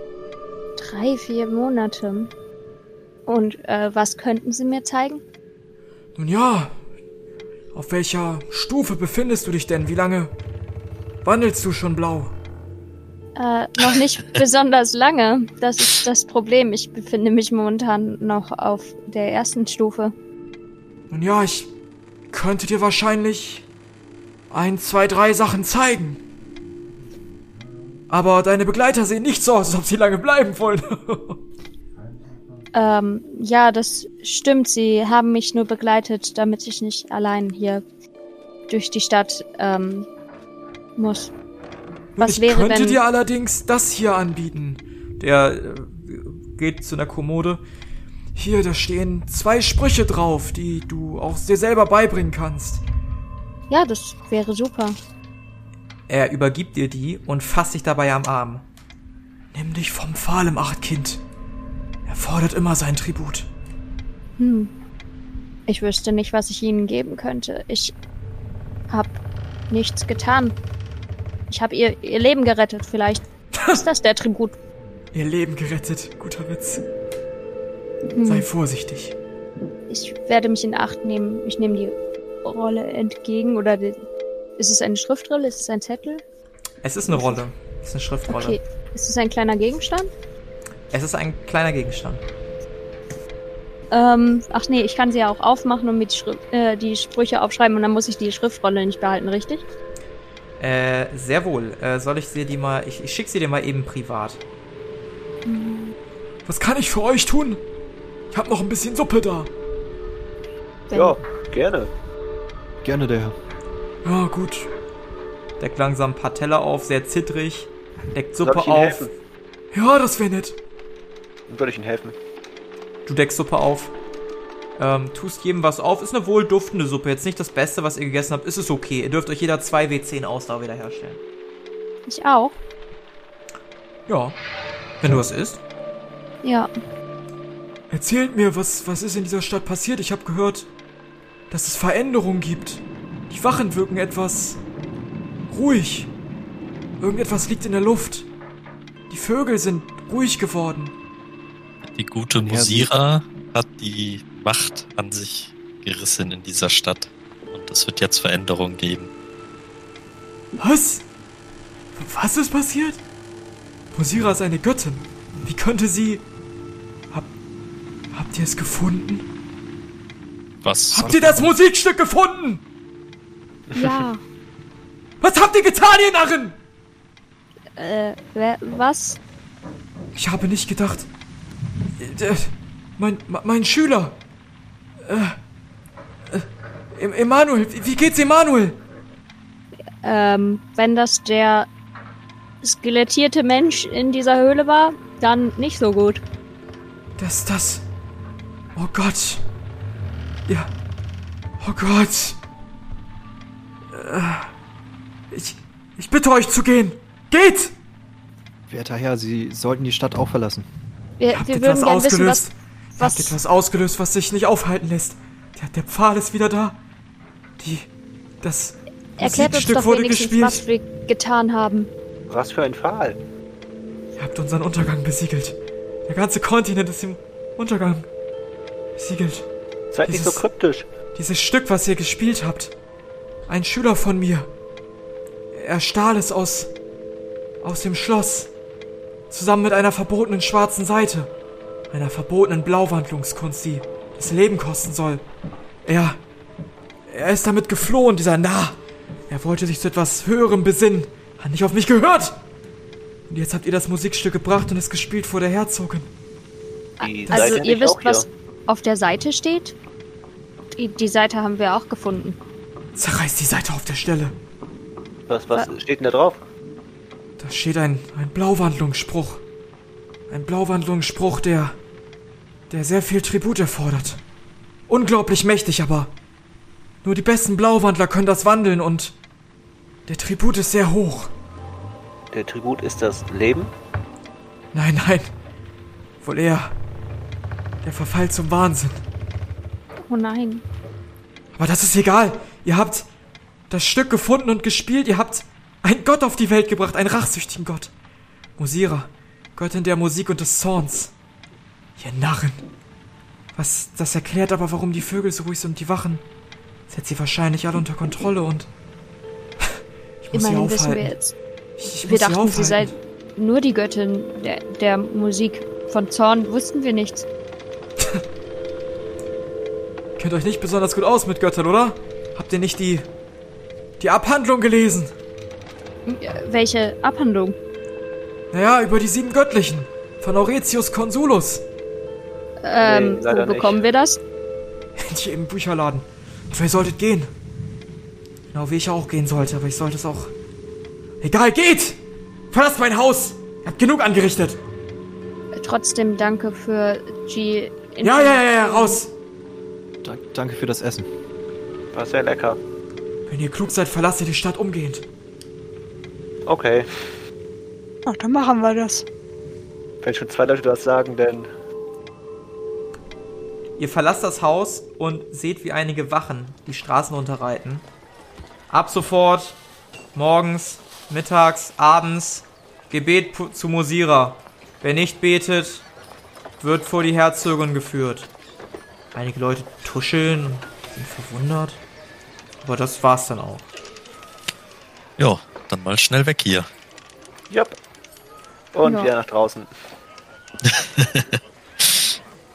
Drei, vier Monate. Und äh, was könnten Sie mir zeigen? Nun ja. Auf welcher Stufe befindest du dich denn? Wie lange wandelst du schon blau? Äh, noch nicht besonders lange. Das ist das Problem. Ich befinde mich momentan noch auf der ersten Stufe. Nun ja, ich könnte dir wahrscheinlich ein, zwei, drei Sachen zeigen. Aber deine Begleiter sehen nicht so aus, als ob sie lange bleiben wollen. Ähm, ja, das stimmt. Sie haben mich nur begleitet, damit ich nicht allein hier durch die Stadt ähm, muss. Was ich wäre, könnte wenn- dir allerdings das hier anbieten. Der äh, geht zu einer Kommode. Hier, da stehen zwei Sprüche drauf, die du auch dir selber beibringen kannst. Ja, das wäre super. Er übergibt dir die und fasst dich dabei am Arm. Nimm dich vom Pfahl im Acht, Kind. Er fordert immer sein Tribut. Hm. Ich wüsste nicht, was ich ihnen geben könnte. Ich hab nichts getan. Ich habe ihr, ihr Leben gerettet. Vielleicht ist das der Tribut. Ihr Leben gerettet. Guter Witz. Hm. Sei vorsichtig. Ich werde mich in Acht nehmen. Ich nehme die Rolle entgegen. Oder die, ist es eine Schriftrolle? Ist es ein Zettel? Es ist eine Rolle. Es ist eine Schriftrolle. Okay. Ist es ein kleiner Gegenstand? Es ist ein kleiner Gegenstand. Ähm, ach nee, ich kann sie ja auch aufmachen und mir die, Schri äh, die Sprüche aufschreiben und dann muss ich die Schriftrolle nicht behalten, richtig? Äh, sehr wohl. Äh, soll ich sie die mal. Ich, ich schick sie dir mal eben privat. Was kann ich für euch tun? Ich hab noch ein bisschen Suppe da. Wenn- Ja, gerne. Gerne der Herr. Ja, gut. Deckt langsam ein paar Teller auf, sehr zittrig. Deckt Soll Suppe ich Ihnen auf. helfen? Ja, das wäre nett. Soll ich Ihnen helfen? Du deckst Suppe auf. Ähm, tust jedem was auf. Ist eine wohlduftende Suppe. Jetzt nicht das Beste, was ihr gegessen habt. Ist es okay. Ihr dürft euch jeder 2 W10 Ausdauer wiederherstellen. Ich auch. Ja. Wenn du was isst. Ja. Erzählt mir, was, was ist in dieser Stadt passiert? Ich habe gehört, dass es Veränderungen gibt. Die Wachen wirken etwas ruhig. Irgendetwas liegt in der Luft. Die Vögel sind ruhig geworden. Die gute Musira hat die Macht an sich gerissen in dieser Stadt. Und es wird jetzt Veränderungen geben. Was? Was ist passiert? Musira ist eine Göttin. Wie könnte sie... Hab, habt ihr es gefunden? Was? Habt ihr das Musikstück gefunden? Ja. Was habt ihr getan, ihr Narren? äh, wer, was? Ich habe nicht gedacht. Äh, mein, mein Schüler. Äh, äh, Em- Emanuel, wie- geht's Emanuel? Ähm, wenn das der skelettierte Mensch in dieser Höhle war, dann nicht so gut. Das, das. Oh Gott. Ja. Oh Gott. Äh, ich, ich bitte euch zu gehen. Geht! Werter Herr, Sie sollten die Stadt auch verlassen. Wir, Habt wir etwas würden gerne wissen, ausgelöst. Was, Ihr habt was etwas ausgelöst, was sich nicht aufhalten lässt. Der, der Pfahl ist wieder da. Die. Das. erklärt uns doch wurde gespielt. was wir getan haben. Was für ein Pfahl. Ihr habt unseren Untergang besiegelt. Der ganze Kontinent ist im Untergang besiegelt. Seid nicht so Dieses- kryptisch. Dieses Stück, was ihr gespielt habt. Ein Schüler von mir. Er stahl es aus. aus dem Schloss. Zusammen mit einer verbotenen schwarzen Seite. Einer verbotenen Blauwandlungskunst, die das Leben kosten soll. Er. Er ist damit geflohen, dieser Narr. Er wollte sich zu etwas Höherem besinnen. Hat nicht auf mich gehört. Und jetzt habt ihr das Musikstück gebracht und es gespielt vor der Herzogin. Die Also Seite ihr wisst, was auf der Seite steht? Die, die Seite haben wir auch gefunden. Zerreißt die Seite auf der Stelle. Was, was steht denn da drauf? Da steht ein, ein Blauwandlungsspruch. Ein Blauwandlungsspruch, der. Der sehr viel Tribut erfordert. Unglaublich mächtig, aber. Nur die besten Blauwandler können das wandeln und. Der Tribut ist sehr hoch. Der Tribut ist das Leben? Nein, nein. Wohl eher. Der Verfall zum Wahnsinn. Oh nein. Aber das ist egal. Ihr habt das Stück gefunden und gespielt. Ihr habt einen Gott auf die Welt gebracht, einen rachsüchtigen Gott. Musira, Göttin der Musik und des Zorns. Ihr Narren. Was, das erklärt aber, warum die Vögel so ruhig sind und die Wachen. Setzt sie wahrscheinlich alle unter Kontrolle und. Ich muss sie Immerhin wissen wir jetzt. Ich Wir muss sie dachten, sie sei nur die Göttin der, der Musik. Von Zorn wussten wir nichts. Kennt euch nicht besonders gut aus mit Göttern, oder? Habt ihr nicht die. die Abhandlung gelesen? Welche Abhandlung? Naja, über die sieben Göttlichen. Von Auretius Consulus. Ähm, Nee, wo nicht. bekommen wir das? In jedem Bücherladen. Aber ihr solltet gehen. Genau wie ich auch gehen sollte, aber ich sollte es auch. Egal, geht! Verlasst mein Haus! Ihr habt genug angerichtet! Trotzdem danke für die. Ja, ja, ja, ja, raus! Da, danke für das Essen. War sehr lecker. Wenn ihr klug seid, verlasst ihr die Stadt umgehend. Okay. Ach, dann machen wir das. Wenn schon zwei Leute das sagen, dann Ihr verlasst das Haus und seht, wie einige Wachen die Straßen runterreiten. Ab sofort, morgens, mittags, abends, Gebet zu Mosira. Wer nicht betet, wird vor die Herzogin geführt. Einige Leute tuscheln und sind verwundert. Aber das war's dann auch. Ja, dann mal schnell weg hier. Jupp. Und Ja. wieder nach draußen.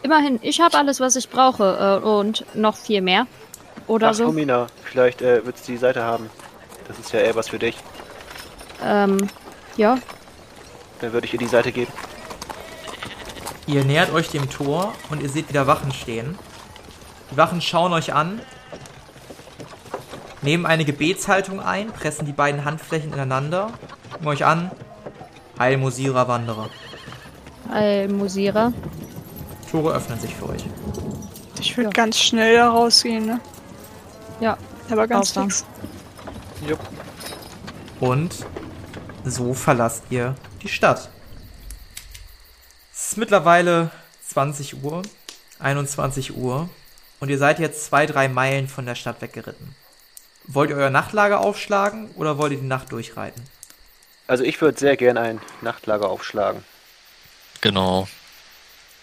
Immerhin, ich habe alles, was ich brauche äh, und noch viel mehr. Oder Ach, so. Romina, vielleicht äh, willst du die Seite haben. Das ist ja eher was für dich. Ähm, ja. Dann würde ich ihr die Seite geben. Ihr nähert euch dem Tor und ihr seht wieder Wachen stehen. Die Wachen schauen euch an, nehmen eine Gebetshaltung ein, pressen die beiden Handflächen ineinander, gucken euch an. Heil Mosira Wanderer. Almusierer. Tore öffnen sich für euch. Ich würde Ja. ganz schnell da rausgehen, ne? Ja. Aber ganz fix. Jupp. Und so verlasst ihr die Stadt. Es ist mittlerweile 20 Uhr, 21 Uhr und ihr seid jetzt zwei, drei Meilen von der Stadt weggeritten. Wollt ihr euer Nachtlager aufschlagen oder wollt ihr die Nacht durchreiten? Also ich würde sehr gern ein Nachtlager aufschlagen. Genau.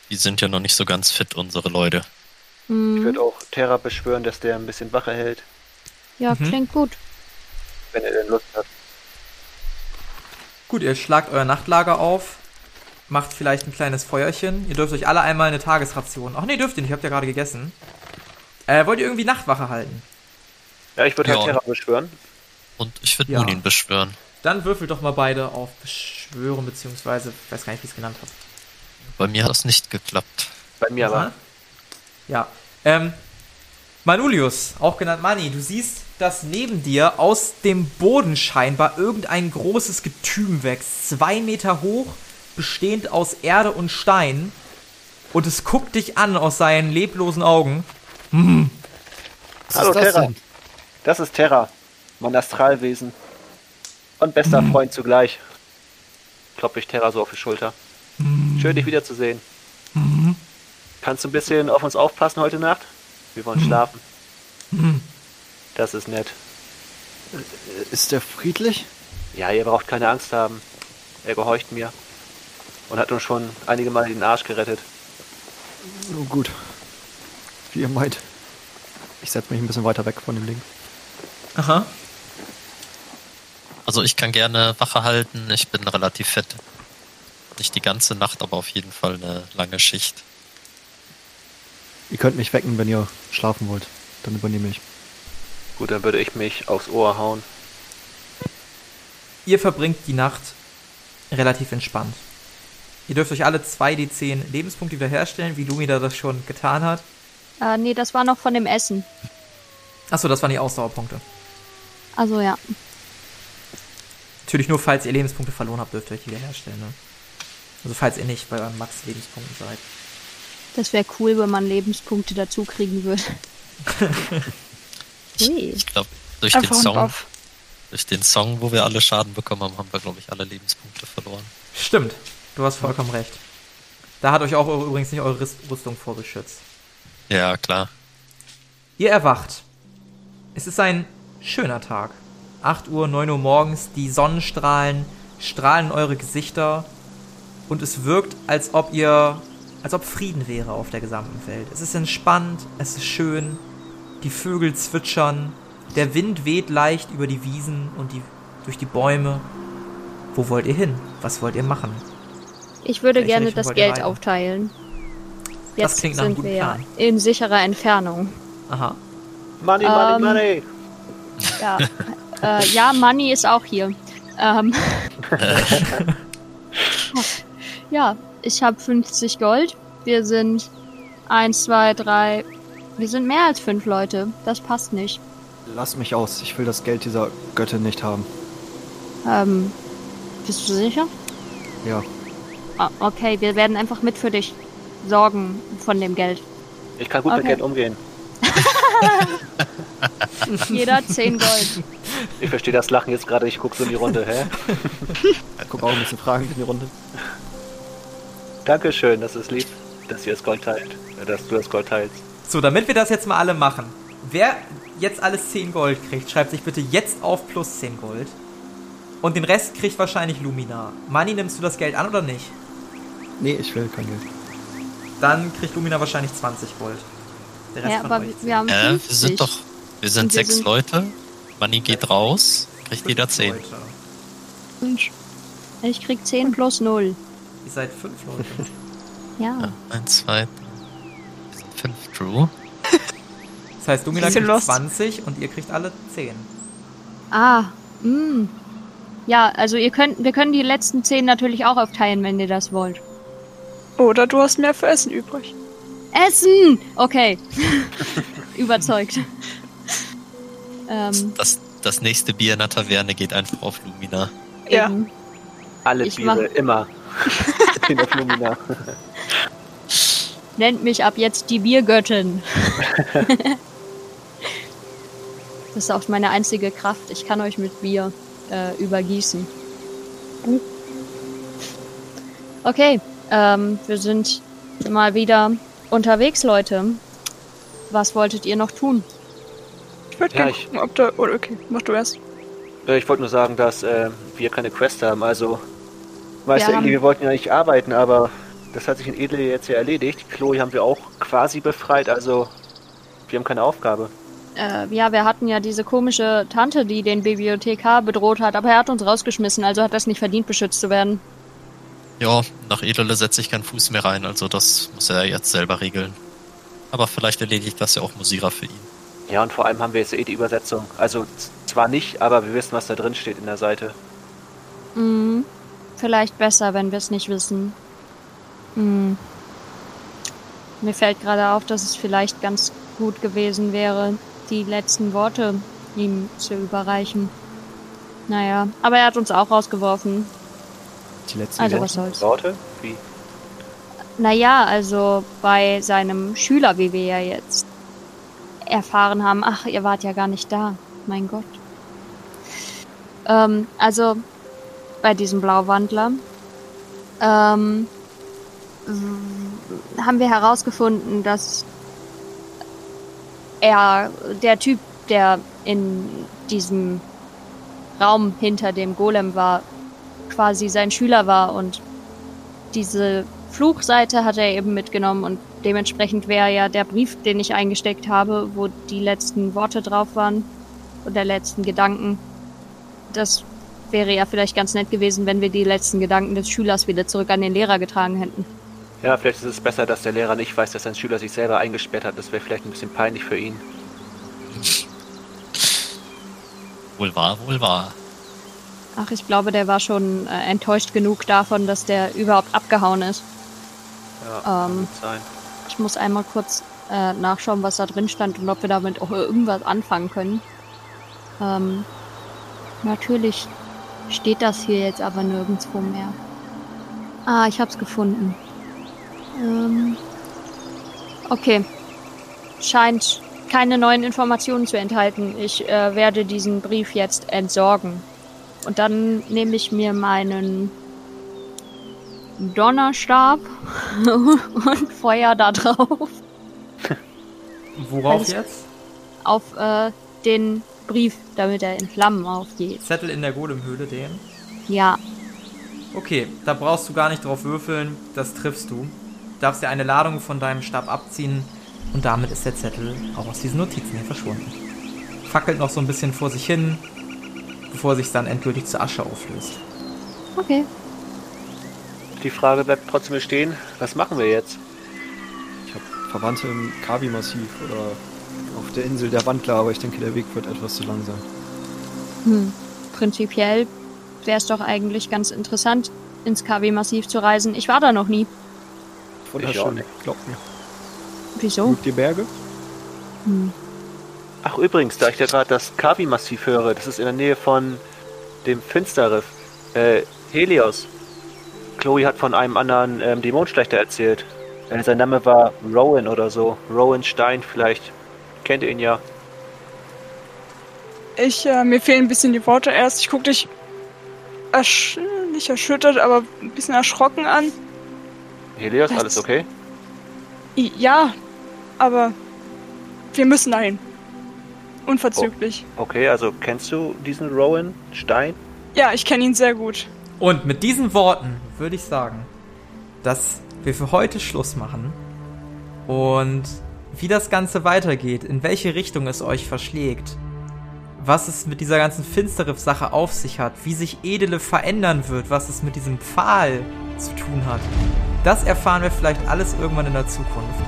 Die sind ja noch nicht so ganz fit, unsere Leute. Ich Hm, würde auch Terra beschwören, dass der ein bisschen Wache hält, ja, Mhm. klingt gut. wenn er denn Lust hat. Gut, ihr schlagt euer Nachtlager auf, macht vielleicht ein kleines Feuerchen. Ihr dürft euch alle einmal eine Tagesration. Ach nee, dürft ihr nicht, habt ihr gerade gegessen. Äh, wollt ihr irgendwie Nachtwache halten? Ja, ich würde halt Ja. Terra beschwören. Und ich würde Ja. Munin beschwören. Dann würfelt doch mal beide auf Beschwören, beziehungsweise, ich weiß gar nicht, wie ich es genannt habe. Bei mir hat das nicht geklappt. Bei mir aber. Ja. Ähm, Manulius, auch genannt Mani, du siehst, dass neben dir aus dem Boden scheinbar irgendein großes Getüm wächst. Zwei Meter hoch, bestehend aus Erde und Stein. Und es guckt dich an aus seinen leblosen Augen. Was Hallo ist das Terra. denn? Das ist Terra, mein Astralwesen. Und bester Freund zugleich. Klopp ich Terra so auf die Schulter. Schön, dich wiederzusehen. Kannst du ein bisschen auf uns aufpassen heute Nacht? Wir wollen schlafen. Das ist nett. Ist der friedlich? Ja, ihr braucht keine Angst haben. Er gehorcht mir. Und hat uns schon einige Mal den Arsch gerettet. Nur gut. Wie ihr meint. Ich setze mich ein bisschen weiter weg von dem Ding. Aha. Also ich kann gerne Wache halten. Ich bin relativ fit. Nicht die ganze Nacht, aber auf jeden Fall eine lange Schicht. Ihr könnt mich wecken, wenn ihr schlafen wollt. Dann übernehme ich. Gut, dann würde ich mich aufs Ohr hauen. Ihr verbringt die Nacht relativ entspannt. Ihr dürft euch alle 2d10 Lebenspunkte wiederherstellen, wie Lumida das schon getan hat. Äh, nee, das war noch von dem Essen. Achso, das waren die Ausdauerpunkte. Also ja. Natürlich nur, falls ihr Lebenspunkte verloren habt, dürft ihr euch die wiederherstellen. Ne? Also falls ihr nicht bei euren Max-Lebenspunkten seid. Das wäre cool, wenn man Lebenspunkte dazu kriegen würde. Ich glaube, durch den Einfach ein Song, durch den Song, wo wir alle Schaden bekommen haben, haben wir, glaube ich, alle Lebenspunkte verloren. Stimmt, du hast vollkommen recht. Da hat euch auch eure- übrigens nicht eure Rüst- Rüstung vorbeschützt. Ja, klar. Ihr erwacht. Es ist ein schöner Tag. 8 Uhr, 9 Uhr morgens, die Sonnenstrahlen strahlen in eure Gesichter und es wirkt, als ob ihr, als ob Frieden wäre auf der gesamten Welt. Es ist entspannt, es ist schön, die Vögel zwitschern, der Wind weht leicht über die Wiesen und die, durch die Bäume. Wo wollt ihr hin? Was wollt ihr machen? Ich würde Welche gerne Richtung das wollt ihr Geld reiten? aufteilen. Das Jetzt klingt nach einem sind guten wir ja Plan. in sicherer Entfernung. Aha. Money, money, Ähm, money! Ja, äh, ja Money ist auch hier. Ähm, ja, ich habe 50 Gold. Wir sind 1, 2, 3. Wir sind mehr als fünf Leute. Das passt nicht. Lass mich aus. Ich will das Geld dieser Göttin nicht haben. Ähm, bist du sicher? Ja. Ah, okay, wir werden einfach mit für dich sorgen von dem Geld. Ich kann gut mit Okay. Geld umgehen. Jeder 10 Gold. Ich verstehe das Lachen jetzt gerade, ich gucke so in die Runde. Hä? Guck auch ein bisschen fragend in die Runde. Dankeschön, das ist lieb. dass ihr das Gold teilt. Äh, dass du das Gold teilst. So, damit wir das jetzt mal alle machen. Wer jetzt alles 10 Gold kriegt, schreibt sich bitte jetzt auf plus 10 Gold. Und den Rest kriegt wahrscheinlich Lumina. Mani, nimmst du das Geld an oder nicht? Nee, ich will kein Geld. Dann kriegt Lumina wahrscheinlich 20 Gold. Der Rest Ja, von aber euch wir, 10. haben Äh, wir 50. sind doch, wir sind wir sechs sind- Leute. Money geht raus, kriegt jeder zehn. Leute. Mensch. Ich krieg 10 plus 0. Ihr seid 5 Leute. Ja. Ja, eins, zwei, fünf True. Das heißt, Lumina Bisschen kriegt lost. 20 und ihr kriegt alle 10. Ah, mh. Ja, also ihr könnt, wir können die letzten 10 natürlich auch aufteilen, wenn ihr das wollt. Oder du hast mehr für Essen übrig. Essen! Okay. Überzeugt. Ähm, Das, das nächste Bier in der Taverne geht einfach auf Lumina. Ja. eben. Alle Ich Biere, mach- immer. In der Lumina. Nennt mich ab jetzt die Biergöttin. das ist auch meine einzige Kraft. Ich kann euch mit Bier äh, übergießen. Okay, ähm, wir sind mal wieder unterwegs, Leute. Was wolltet ihr noch tun? Ich würde Ja, gerne gucken, ob da. Oder okay, mach du erst. Äh, Ich wollte nur sagen, dass äh, wir keine Quest haben. Also, Wir Edli, haben- wir wollten ja nicht arbeiten, aber das hat sich in Edel jetzt ja erledigt. Chloe haben wir auch quasi befreit, also wir haben keine Aufgabe. Äh, ja, wir hatten ja diese komische Tante, die den Bibliothekar bedroht hat, aber er hat uns rausgeschmissen, also hat das nicht verdient, beschützt zu werden. Ja, nach Edele setze ich keinen Fuß mehr rein, also das muss er jetzt selber regeln. Aber vielleicht erledigt das ja auch Musira für ihn. Ja, und vor allem haben wir jetzt eh die Übersetzung. Also zwar nicht, aber wir wissen, was da drin steht in der Seite. Mhm. Vielleicht besser, wenn wir es nicht wissen. Mhm. Mir fällt gerade auf, dass es vielleicht ganz gut gewesen wäre, die letzten Worte ihm zu überreichen. Naja, aber er hat uns auch rausgeworfen. Die letzten Also Worte. was soll's. Worte? Wie? Naja, also bei seinem Schüler, wie wir ja jetzt erfahren haben. Ach, ihr wart ja gar nicht da. Mein Gott. Ähm, also bei diesem Blauwandler ähm, haben wir herausgefunden, dass er, der Typ, der in diesem Raum hinter dem Golem war, quasi sein Schüler war und diese Fluchseite hat er eben mitgenommen und dementsprechend wäre ja der Brief, den ich eingesteckt habe, wo die letzten Worte drauf waren oder letzten Gedanken. Das wäre ja vielleicht ganz nett gewesen, wenn wir die letzten Gedanken des Schülers wieder zurück an den Lehrer getragen hätten. Ja, vielleicht ist es besser, dass der Lehrer nicht weiß, dass sein Schüler sich selber eingesperrt hat. Das wäre vielleicht ein bisschen peinlich für ihn. Wohl wahr, wohl wahr. Ach, ich glaube, der war schon äh, enttäuscht genug davon, dass der überhaupt abgehauen ist. Ja, Ähm. sein. Ich muss einmal kurz äh, nachschauen, was da drin stand und ob wir damit auch irgendwas anfangen können. Ähm, natürlich steht das hier jetzt aber nirgendwo mehr. Ah, ich hab's gefunden. Ähm, okay. Scheint keine neuen Informationen zu enthalten. Ich äh, werde diesen Brief jetzt entsorgen. Und dann nehme ich mir meinen Donnerstab und Feuer da drauf. Worauf Alles- jetzt? Auf äh, den Brief, damit er in Flammen aufgeht. Zettel in der Golemhöhle, den. Ja, Okay, da brauchst du gar nicht drauf würfeln, das triffst du. Du darfst dir eine Ladung von deinem Stab abziehen und damit ist der Zettel auch aus diesen Notizen hier verschwunden. Fackelt noch so ein bisschen vor sich hin, bevor sich dann endgültig zu Asche auflöst. okay. Die Frage bleibt trotzdem bestehen, was machen wir jetzt? Ich habe Verwandte im Kabi-Massiv oder auf der Insel der Wandler, aber ich denke, der Weg wird etwas zu lang sein. Hm. Prinzipiell wäre es doch eigentlich ganz interessant, ins KW-Massiv zu reisen. Ich war da noch nie. Wunderschön, nicht. glaubt mir. Wieso? Mögt ihr Berge? Hm. Ach übrigens, da ich da gerade das Kavi-Massiv höre, das ist in der Nähe von dem Finsterriff. Äh, Helios. Chloe hat von einem anderen ähm, Dämonenschlechter erzählt. Äh, sein Name war Rowan oder so. Rowan Stein vielleicht. Kennt ihr ihn ja. Ich, äh, mir fehlen ein bisschen die Worte erst. Ich guck dich ersch nicht erschüttert, aber ein bisschen erschrocken an. Helios, Was? alles okay? Ja, aber wir müssen dahin. Unverzüglich. Okay, also kennst du diesen Rowan Stein? Ja, ich kenne ihn sehr gut. Und mit diesen Worten würde ich sagen, dass wir für heute Schluss machen. Und wie das Ganze weitergeht, in welche Richtung es euch verschlägt, was es mit dieser ganzen Finsterif-Sache auf sich hat, wie sich Edele verändern wird, was es mit diesem Pfahl zu tun hat, das erfahren wir vielleicht alles irgendwann in der Zukunft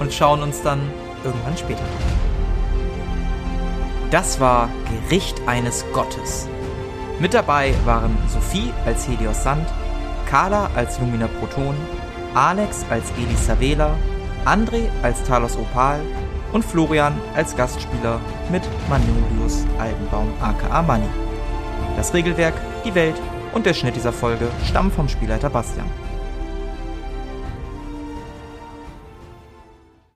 und schauen uns dann irgendwann später an. Das war Gericht eines Gottes. Mit dabei waren Sophie als Helios Sand, Carla als Lumina Proton, Alex als Elisavela, André als Talos Opal und Florian als Gastspieler mit Manolius Albenbaum aka Mani. Das Regelwerk, die Welt und der Schnitt dieser Folge stammen vom Spielleiter Bastian.